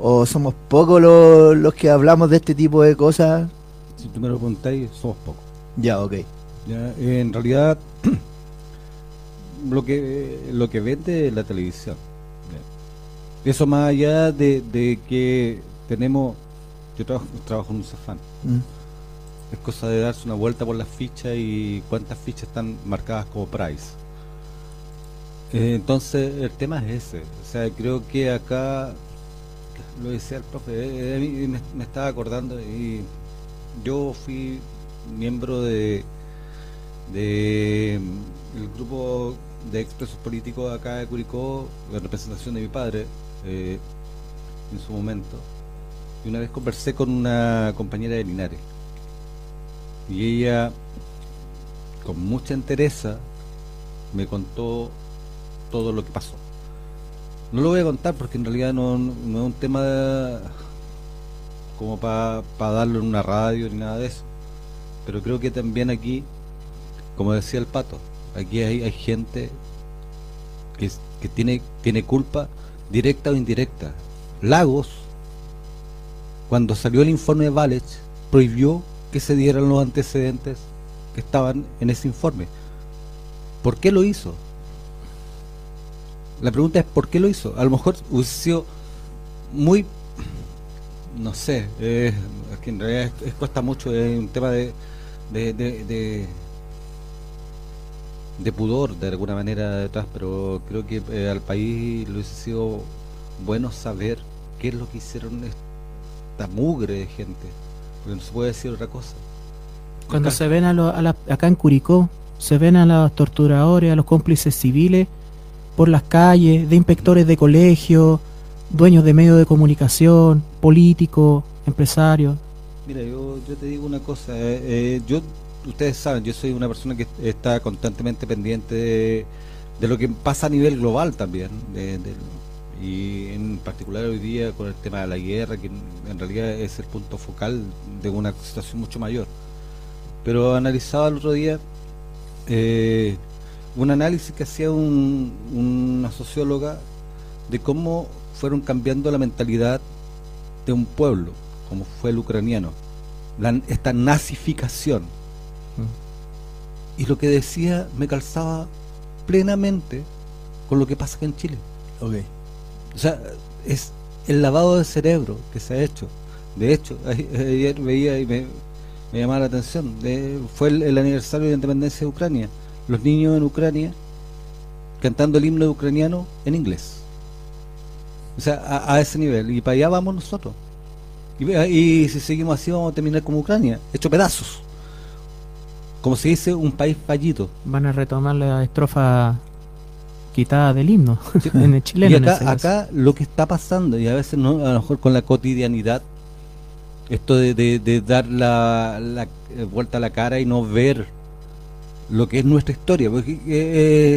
¿O somos pocos los, los que hablamos de este tipo de cosas? Si tú me lo preguntáis, somos pocos. Ya, ok. Ya, en realidad, <clears throat> lo que lo que vende es la televisión. Ya. Eso más allá de, de que tenemos, yo trabajo, trabajo en un Cefán. Mm. Es cosa de darse una vuelta por las fichas y cuántas fichas están marcadas como price. Eh, entonces, el tema es ese. O sea, creo que acá, lo decía el profe, eh, me, me estaba acordando y yo fui miembro de, de el grupo de expresos políticos acá de Curicó, en representación de mi padre, eh, en su momento. Y una vez conversé con una compañera de Linares. Y ella, con mucha entereza, me contó todo lo que pasó. No lo voy a contar porque en realidad no- no es un tema de- como para darlo en una radio ni nada de eso. Pero creo que también aquí, como decía el pato, aquí hay, hay gente que, que tiene, tiene culpa directa o indirecta. Lagos, cuando salió el informe de Valech, prohibió que se dieran los antecedentes que estaban en ese informe. ¿Por qué lo hizo? La pregunta es ¿por qué lo hizo? A lo mejor hubiese sido muy, no sé, eh, es que en realidad es- es- cuesta mucho, es un tema de, de, de, de, de pudor de alguna manera detrás, pero creo que eh, al país le hubiese sido bueno saber qué es lo que hicieron esta mugre de gente, porque no se puede decir otra cosa. Cuando Acá- se ven a, lo- a la- acá en Curicó, se ven a los torturadores, a los cómplices civiles por las calles, de inspectores de colegio, dueños de medios de comunicación, políticos, empresarios. Mira, yo, te digo una cosa, eh, eh, yo, ustedes saben, yo soy una persona que está constantemente pendiente de, lo que pasa a nivel global también, y en particular hoy día con el tema de la guerra, que en realidad es el punto focal de una situación mucho mayor. Pero analizaba el otro día eh, un análisis que hacía un- una socióloga de cómo fueron cambiando la mentalidad de un pueblo, como fue el ucraniano, la- esta nazificación. Y lo que decía me calzaba plenamente con lo que pasa acá en Chile. Ok. O sea, es el lavado de cerebro que se ha hecho. De hecho, <laughs> ayer veía y me, me llamaba la atención, de- fue el, el aniversario de la independencia de Ucrania. Los niños en Ucrania cantando el himno ucraniano en inglés. O sea, a, a ese nivel. Y para allá vamos nosotros. Y, y si seguimos así vamos a terminar como Ucrania, hecho pedazos. Como se dice, un país fallito. Van a retomar la estrofa quitada del himno Sí. <laughs> en el chileno. y acá, lo que está pasando, y a veces no, a lo mejor con la cotidianidad, esto de, de- de dar la, la, eh, vuelta a la cara y no ver lo que es nuestra historia, porque eh,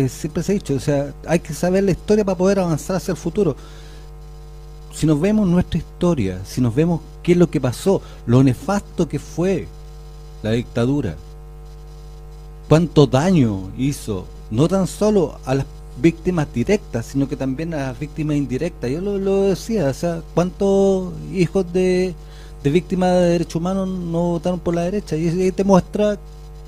eh, siempre se ha dicho, o sea, hay que saber la historia para poder avanzar hacia el futuro. Si nos vemos nuestra historia, si nos vemos qué es lo que pasó, lo nefasto que fue la dictadura, cuánto daño hizo, no tan solo a las víctimas directas, sino que también a las víctimas indirectas. Yo lo, lo decía, o sea, cuántos hijos de, de víctimas de derechos humanos no votaron por la derecha. Y ahí te muestra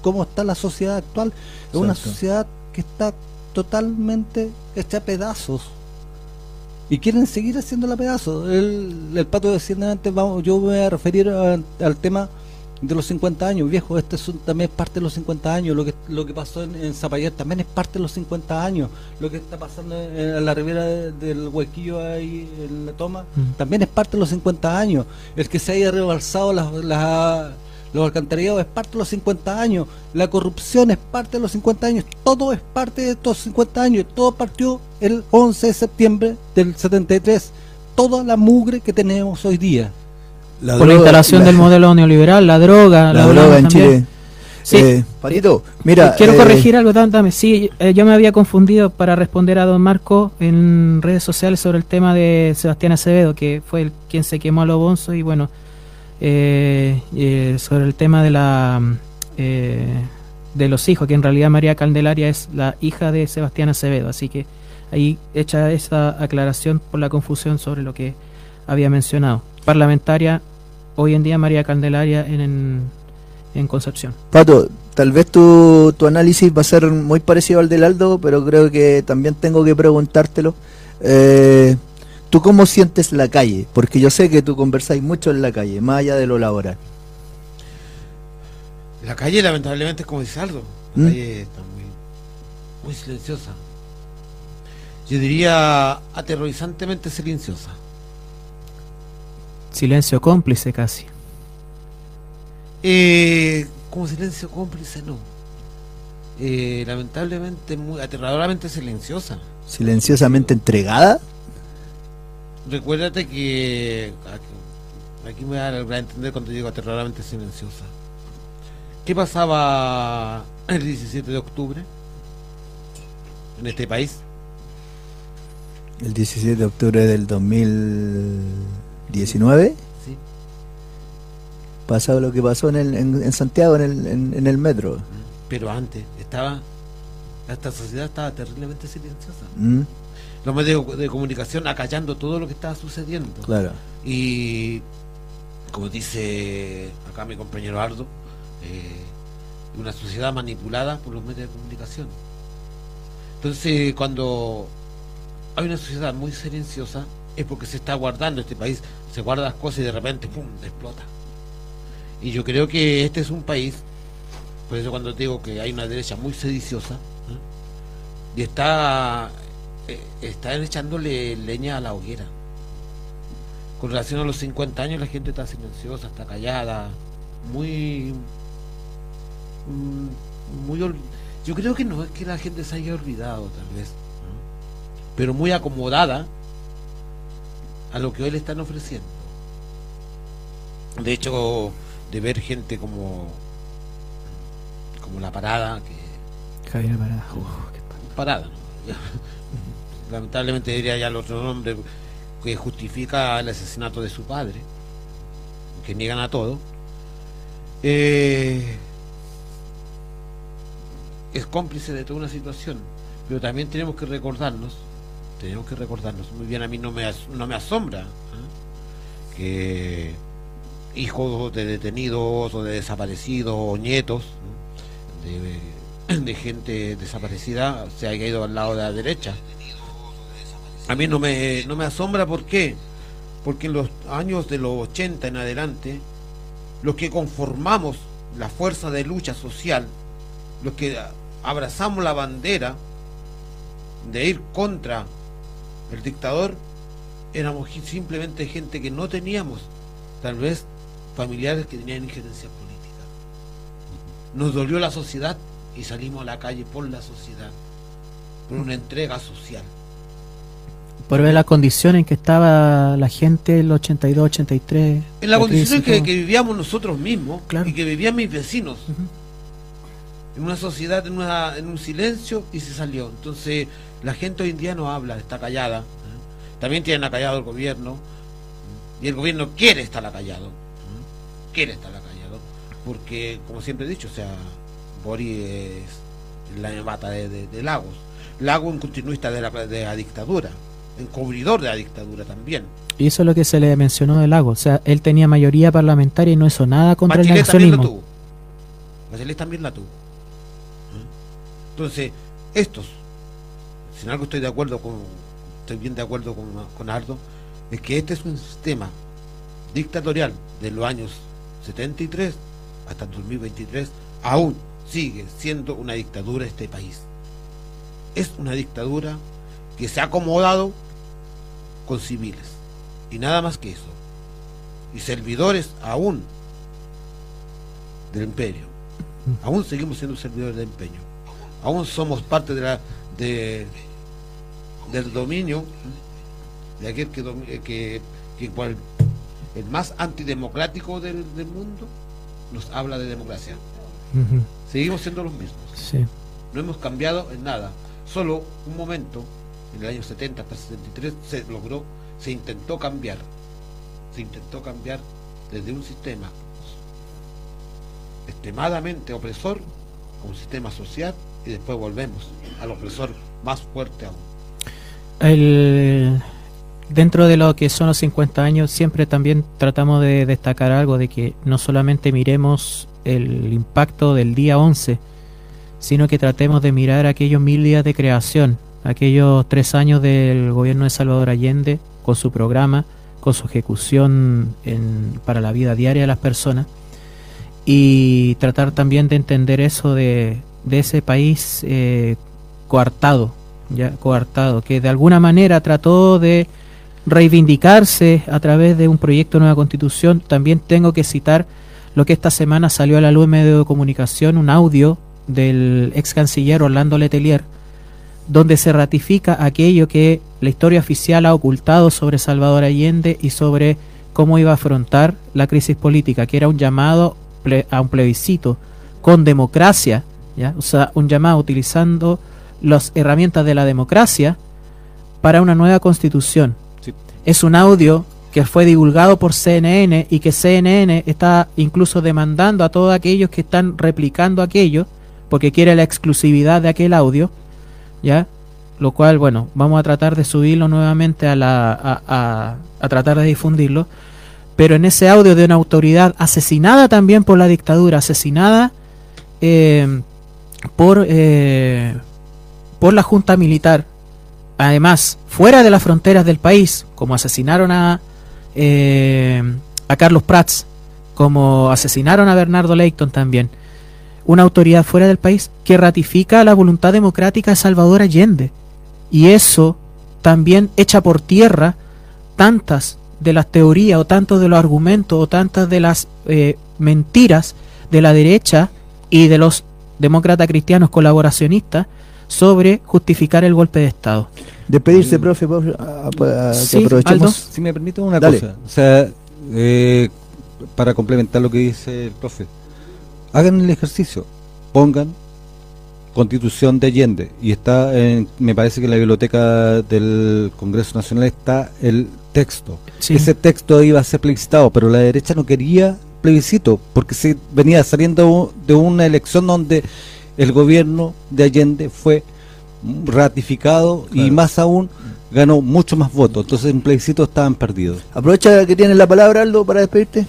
cómo está la sociedad actual. Es una sociedad que está totalmente hecha a pedazos. Y quieren seguir haciéndola a pedazos. El, el pato decía antes, vamos, yo me voy a referir a- al tema de los 50 años, viejo, este es un- también es parte de los 50 años, lo que lo que pasó en, en Zapallar también es parte de los 50 años, lo que está pasando en, en la ribera de- del huequillo ahí en la toma, Mm. también es parte de los 50 años, el que se haya rebalsado las, las- los alcantarillados es parte de los 50 años, la corrupción es parte de los 50 años, todo es parte de estos 50 años, todo partió el 11 de septiembre del 73, toda la mugre que tenemos hoy día. La Por la instalación la- del modelo neoliberal, la droga, la droga en también. Chile. Sí. Eh, Patito, mira. Quiero eh, corregir algo, dam- dame. Sí, eh, yo me había confundido para responder a don Marco en redes sociales sobre el tema de Sebastián Acevedo, que fue el quien se quemó a lo bonzo, y bueno, eh, eh, sobre el tema de la mm, eh, de los hijos, que en realidad María Candelaria es la hija de Sebastián Acevedo, así que ahí hecha esa aclaración por la confusión sobre lo que había mencionado. Parlamentaria, hoy en día María Candelaria en, en, en Concepción. Pato, tal vez tu, tu análisis va a ser muy parecido al del Aldo, pero creo que también tengo que preguntártelo. Eh, ¿Tú cómo sientes la calle? Porque yo sé que tú conversáis mucho en la calle, más allá de lo laboral. La calle lamentablemente es como dice Aldo. La ¿Mm? calle está muy, muy silenciosa. Yo diría aterrorizantemente silenciosa. Silencio cómplice casi. Eh, como silencio cómplice, no. Eh, lamentablemente, muy aterradoramente silenciosa. ¿Silenciosamente entregada? Recuérdate que aquí, aquí me da a entender cuando digo aterradoramente silenciosa. ¿Qué pasaba el 17 de octubre en este país? El 17 de octubre del 2019 Sí. pasó lo que pasó en, el- en- en Santiago, en el, en- en el metro. Pero antes estaba, esta sociedad estaba terriblemente silenciosa. ¿Mm? Los medios de comunicación acallando todo lo que estaba sucediendo. Claro. Y como dice acá mi compañero Ardo, eh, una sociedad manipulada por los medios de comunicación. Entonces, cuando hay una sociedad muy silenciosa, es porque se está guardando este país, se guarda las cosas y de repente, ¡pum!, explota. Y yo creo que este es un país, por eso cuando digo que hay una derecha muy sediciosa, ¿eh? y está, eh, están echándole leña a la hoguera. Con relación a los 50 años, la gente está silenciosa, está callada, muy. mm, muy yo creo que no es que la gente se haya olvidado, tal vez, ¿no? pero muy acomodada a lo que hoy le están ofreciendo. De hecho, de ver gente como. como la parada, que Javier Parada. Uf, qué parada. ¿no? <laughs> Lamentablemente diría ya el otro nombre que justifica el asesinato de su padre, que niegan a todo. Eh, es cómplice de toda una situación, pero también tenemos que recordarnos, tenemos que recordarnos, muy bien a mí no me, no me asombra ¿eh? que hijos de detenidos o de desaparecidos o nietos ¿no? de, de gente desaparecida se haya ido al lado de la derecha. A mí no me, no me asombra, ¿por qué? Porque en los años de los 80 en adelante, los que conformamos la fuerza de lucha social, los que abrazamos la bandera de ir contra el dictador, éramos simplemente gente que no teníamos, tal vez, familiares que tenían injerencia política. Nos dolió la sociedad y salimos a la calle por la sociedad, por una entrega social. Por ver la condición en que estaba la gente en el 82, 83. En la condición en que, que vivíamos nosotros mismos Claro. y que vivían mis vecinos. En una sociedad, en, una, en un silencio y se salió. Entonces, la gente hoy en día no habla, está callada. ¿eh? También tienen acallado el gobierno. ¿eh? Y el gobierno quiere estar acallado. ¿eh? Quiere estar acallado. Porque, como siempre he dicho, o sea, Boris es la bata de, de- de Lagos. Lagos un continuista de la, de la dictadura. Encubridor de la dictadura también. Y eso es lo que se le mencionó de Lago. O sea, él tenía mayoría parlamentaria y no hizo nada contra el Bachelet también lo tuvo. Bachelet también la tuvo. ¿Eh? Entonces, estos, si en algo estoy de acuerdo con, estoy bien de acuerdo con, con Ardo, es que este es un sistema dictatorial de los años 73 hasta el 2023, aún sigue siendo una dictadura este país. Es una dictadura que se ha acomodado con civiles y nada más que eso. Y servidores aún del imperio. Aún seguimos siendo servidores del empeño. Aún somos parte de la de, del dominio de aquel que, eh, que, que cual- el más antidemocrático del, del mundo nos habla de democracia. Seguimos siendo los mismos. sí. No hemos cambiado en nada. Solo un momento, en el año 70 hasta 73, se logró, se intentó cambiar. Se intentó cambiar desde un sistema extremadamente opresor a un sistema social y después volvemos al opresor más fuerte aún. El, dentro de lo que son los 50 años, siempre también tratamos de destacar algo de que no solamente miremos el impacto del día 11, sino que tratemos de mirar aquellos mil días de creación, aquellos tres años del gobierno de Salvador Allende, con su programa, con su ejecución para la vida diaria de las personas, y tratar también de entender eso de, de ese país eh, coartado, ya coartado, que de alguna manera trató de reivindicarse a través de un proyecto de nueva constitución. También tengo que citar lo que esta semana salió a la luz en medio de comunicación, un audio del ex canciller Orlando Letelier, donde se ratifica aquello que la historia oficial ha ocultado sobre Salvador Allende y sobre cómo iba a afrontar la crisis política, que era un llamado a un plebiscito con democracia, ¿ya? o sea, un llamado utilizando las herramientas de la democracia para una nueva constitución. Sí. Es un audio que fue divulgado por CNN y que CNN está incluso demandando a todos aquellos que están replicando aquello porque quiere la exclusividad de aquel audio, ¿ya? Lo cual, bueno, vamos a tratar de subirlo nuevamente a la a, a- tratar de difundirlo, pero en ese audio de una autoridad asesinada también por la dictadura, asesinada eh, por eh, por la junta militar, además fuera de las fronteras del país, como asesinaron a eh, a Carlos Prats, como asesinaron a Bernardo Leighton también, una autoridad fuera del país que ratifica la voluntad democrática de Salvador Allende. Y eso también echa por tierra tantas de las teorías o tantos de los argumentos o tantas de las eh, mentiras de la derecha y de los demócratas cristianos colaboracionistas sobre justificar el golpe de Estado. Despedirse, profe, por- a- a- a- Sí, que aprovechemos. Aldo. Si me permite una Dale. cosa, o sea, eh, para complementar lo que dice el profe, hagan el ejercicio, pongan Constitución de Allende y está, en, me parece que en la biblioteca del Congreso Nacional está el texto. Sí. Ese texto iba a ser plebiscitado, pero la derecha no quería plebiscito porque se venía saliendo de una elección donde el gobierno de Allende fue ratificado y más aún ganó mucho más votos. Entonces en plebiscito estaban perdidos. Aprovecha que tienes la palabra, Aldo, para despedirte.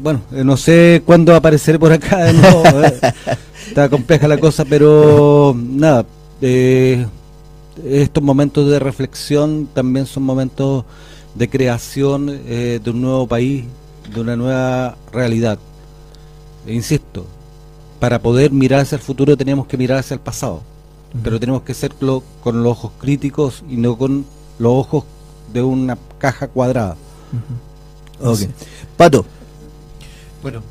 Bueno, eh, no sé cuándo apareceré por acá de nuevo, eh. <laughs> Está compleja la cosa, pero nada, eh, estos momentos de reflexión también son momentos de creación eh, de un nuevo país, de una nueva realidad. E insisto, para poder mirar hacia el futuro tenemos que mirar hacia el pasado, pero tenemos que hacerlo con los ojos críticos y no con los ojos de una caja cuadrada. Ok. Pato, Bueno,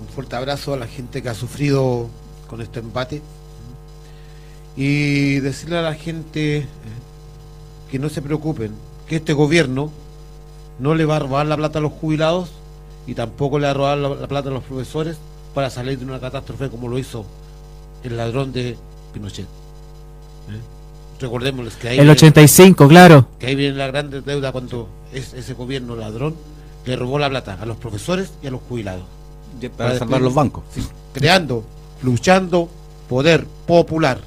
un fuerte abrazo a la gente que ha sufrido con este empate y decirle a la gente eh, que no se preocupen, que este gobierno no le va a robar la plata a los jubilados y tampoco le va a robar la, la plata a los profesores para salir de una catástrofe como lo hizo el ladrón de Pinochet. ¿eh? Recordémosles que ahí, El viene- 85, claro. que ahí viene la gran deuda cuando es ese gobierno ladrón le robó la plata a los profesores y a los jubilados. Para salvar los bancos. Sí, creando, luchando poder popular.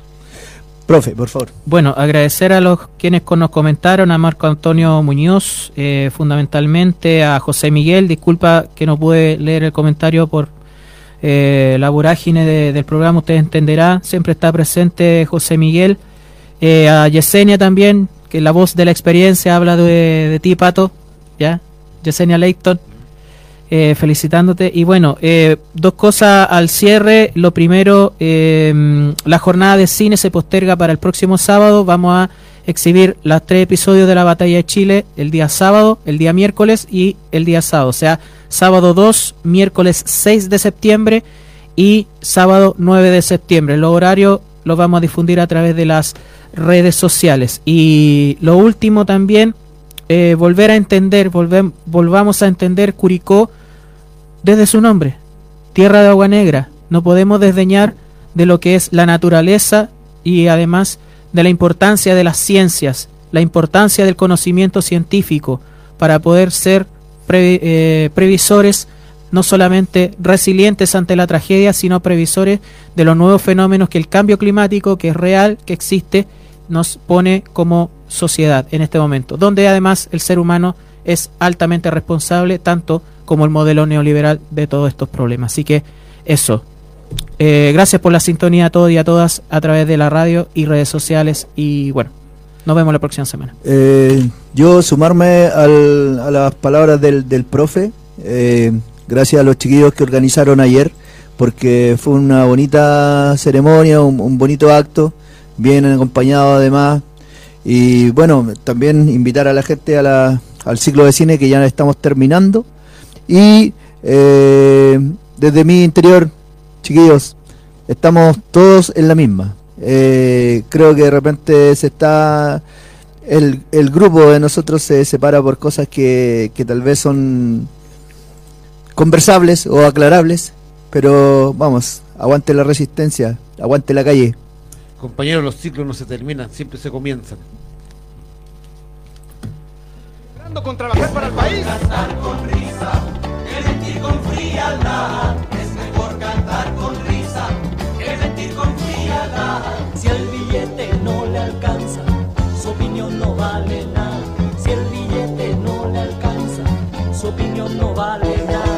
profe, por favor. Bueno, agradecer a los quienes con- nos comentaron, a Marco Antonio Muñoz, eh, fundamentalmente a José Miguel, disculpa que no pude leer el comentario por eh, la vorágine de- del programa, usted entenderá, siempre está presente José Miguel, Eh, a Yesenia también, que la voz de la experiencia habla de, de ti, Pato, ¿ya? Yesenia Leighton. eh, felicitándote. Y bueno, eh, dos cosas al cierre. Lo primero, eh, la jornada de cine se posterga para el próximo sábado. Vamos a exhibir los tres episodios de la Batalla de Chile el día sábado, el día miércoles y el día sábado. O sea, sábado 2, miércoles 6 de septiembre y sábado 9 de septiembre. Los horarios los vamos a difundir a través de las redes sociales. Y lo último también, eh, volver a entender, volvamos a entender Curicó desde su nombre, Tierra de Agua Negra. No podemos desdeñar de lo que es la naturaleza y además de la importancia de las ciencias, la importancia del conocimiento científico para poder ser eh, previsores no solamente resilientes ante la tragedia, sino previsores de los nuevos fenómenos que el cambio climático, que es real, que existe, nos pone como sociedad en este momento, donde además el ser humano es altamente responsable, tanto como el modelo neoliberal de todos estos problemas. Así que eso. Eh, gracias por la sintonía a todos y a todas a través de la radio y redes sociales. Y bueno, nos vemos la próxima semana. Eh, yo sumarme al- a las palabras del, del profe, eh, gracias a los chiquillos que organizaron ayer, porque fue una bonita ceremonia, un, un bonito acto, bien acompañado además. Y bueno, también invitar a la gente a la- al ciclo de cine que ya estamos terminando. Y eh, desde mi interior, chiquillos, estamos todos en la misma. Eh, creo que de repente se está el, el grupo de nosotros se separa por cosas que, que tal vez son conversables o aclarables, pero vamos, aguante la resistencia, aguante la calle. Compañeros, los ciclos no se terminan, siempre se comienzan. Con trabajar para el país. Cantar con risa, que mentir con frialdad. Es mejor cantar con risa, que mentir con frialdad. Si el billete no le alcanza, su opinión no vale nada. Si el billete no le alcanza, su opinión no vale nada.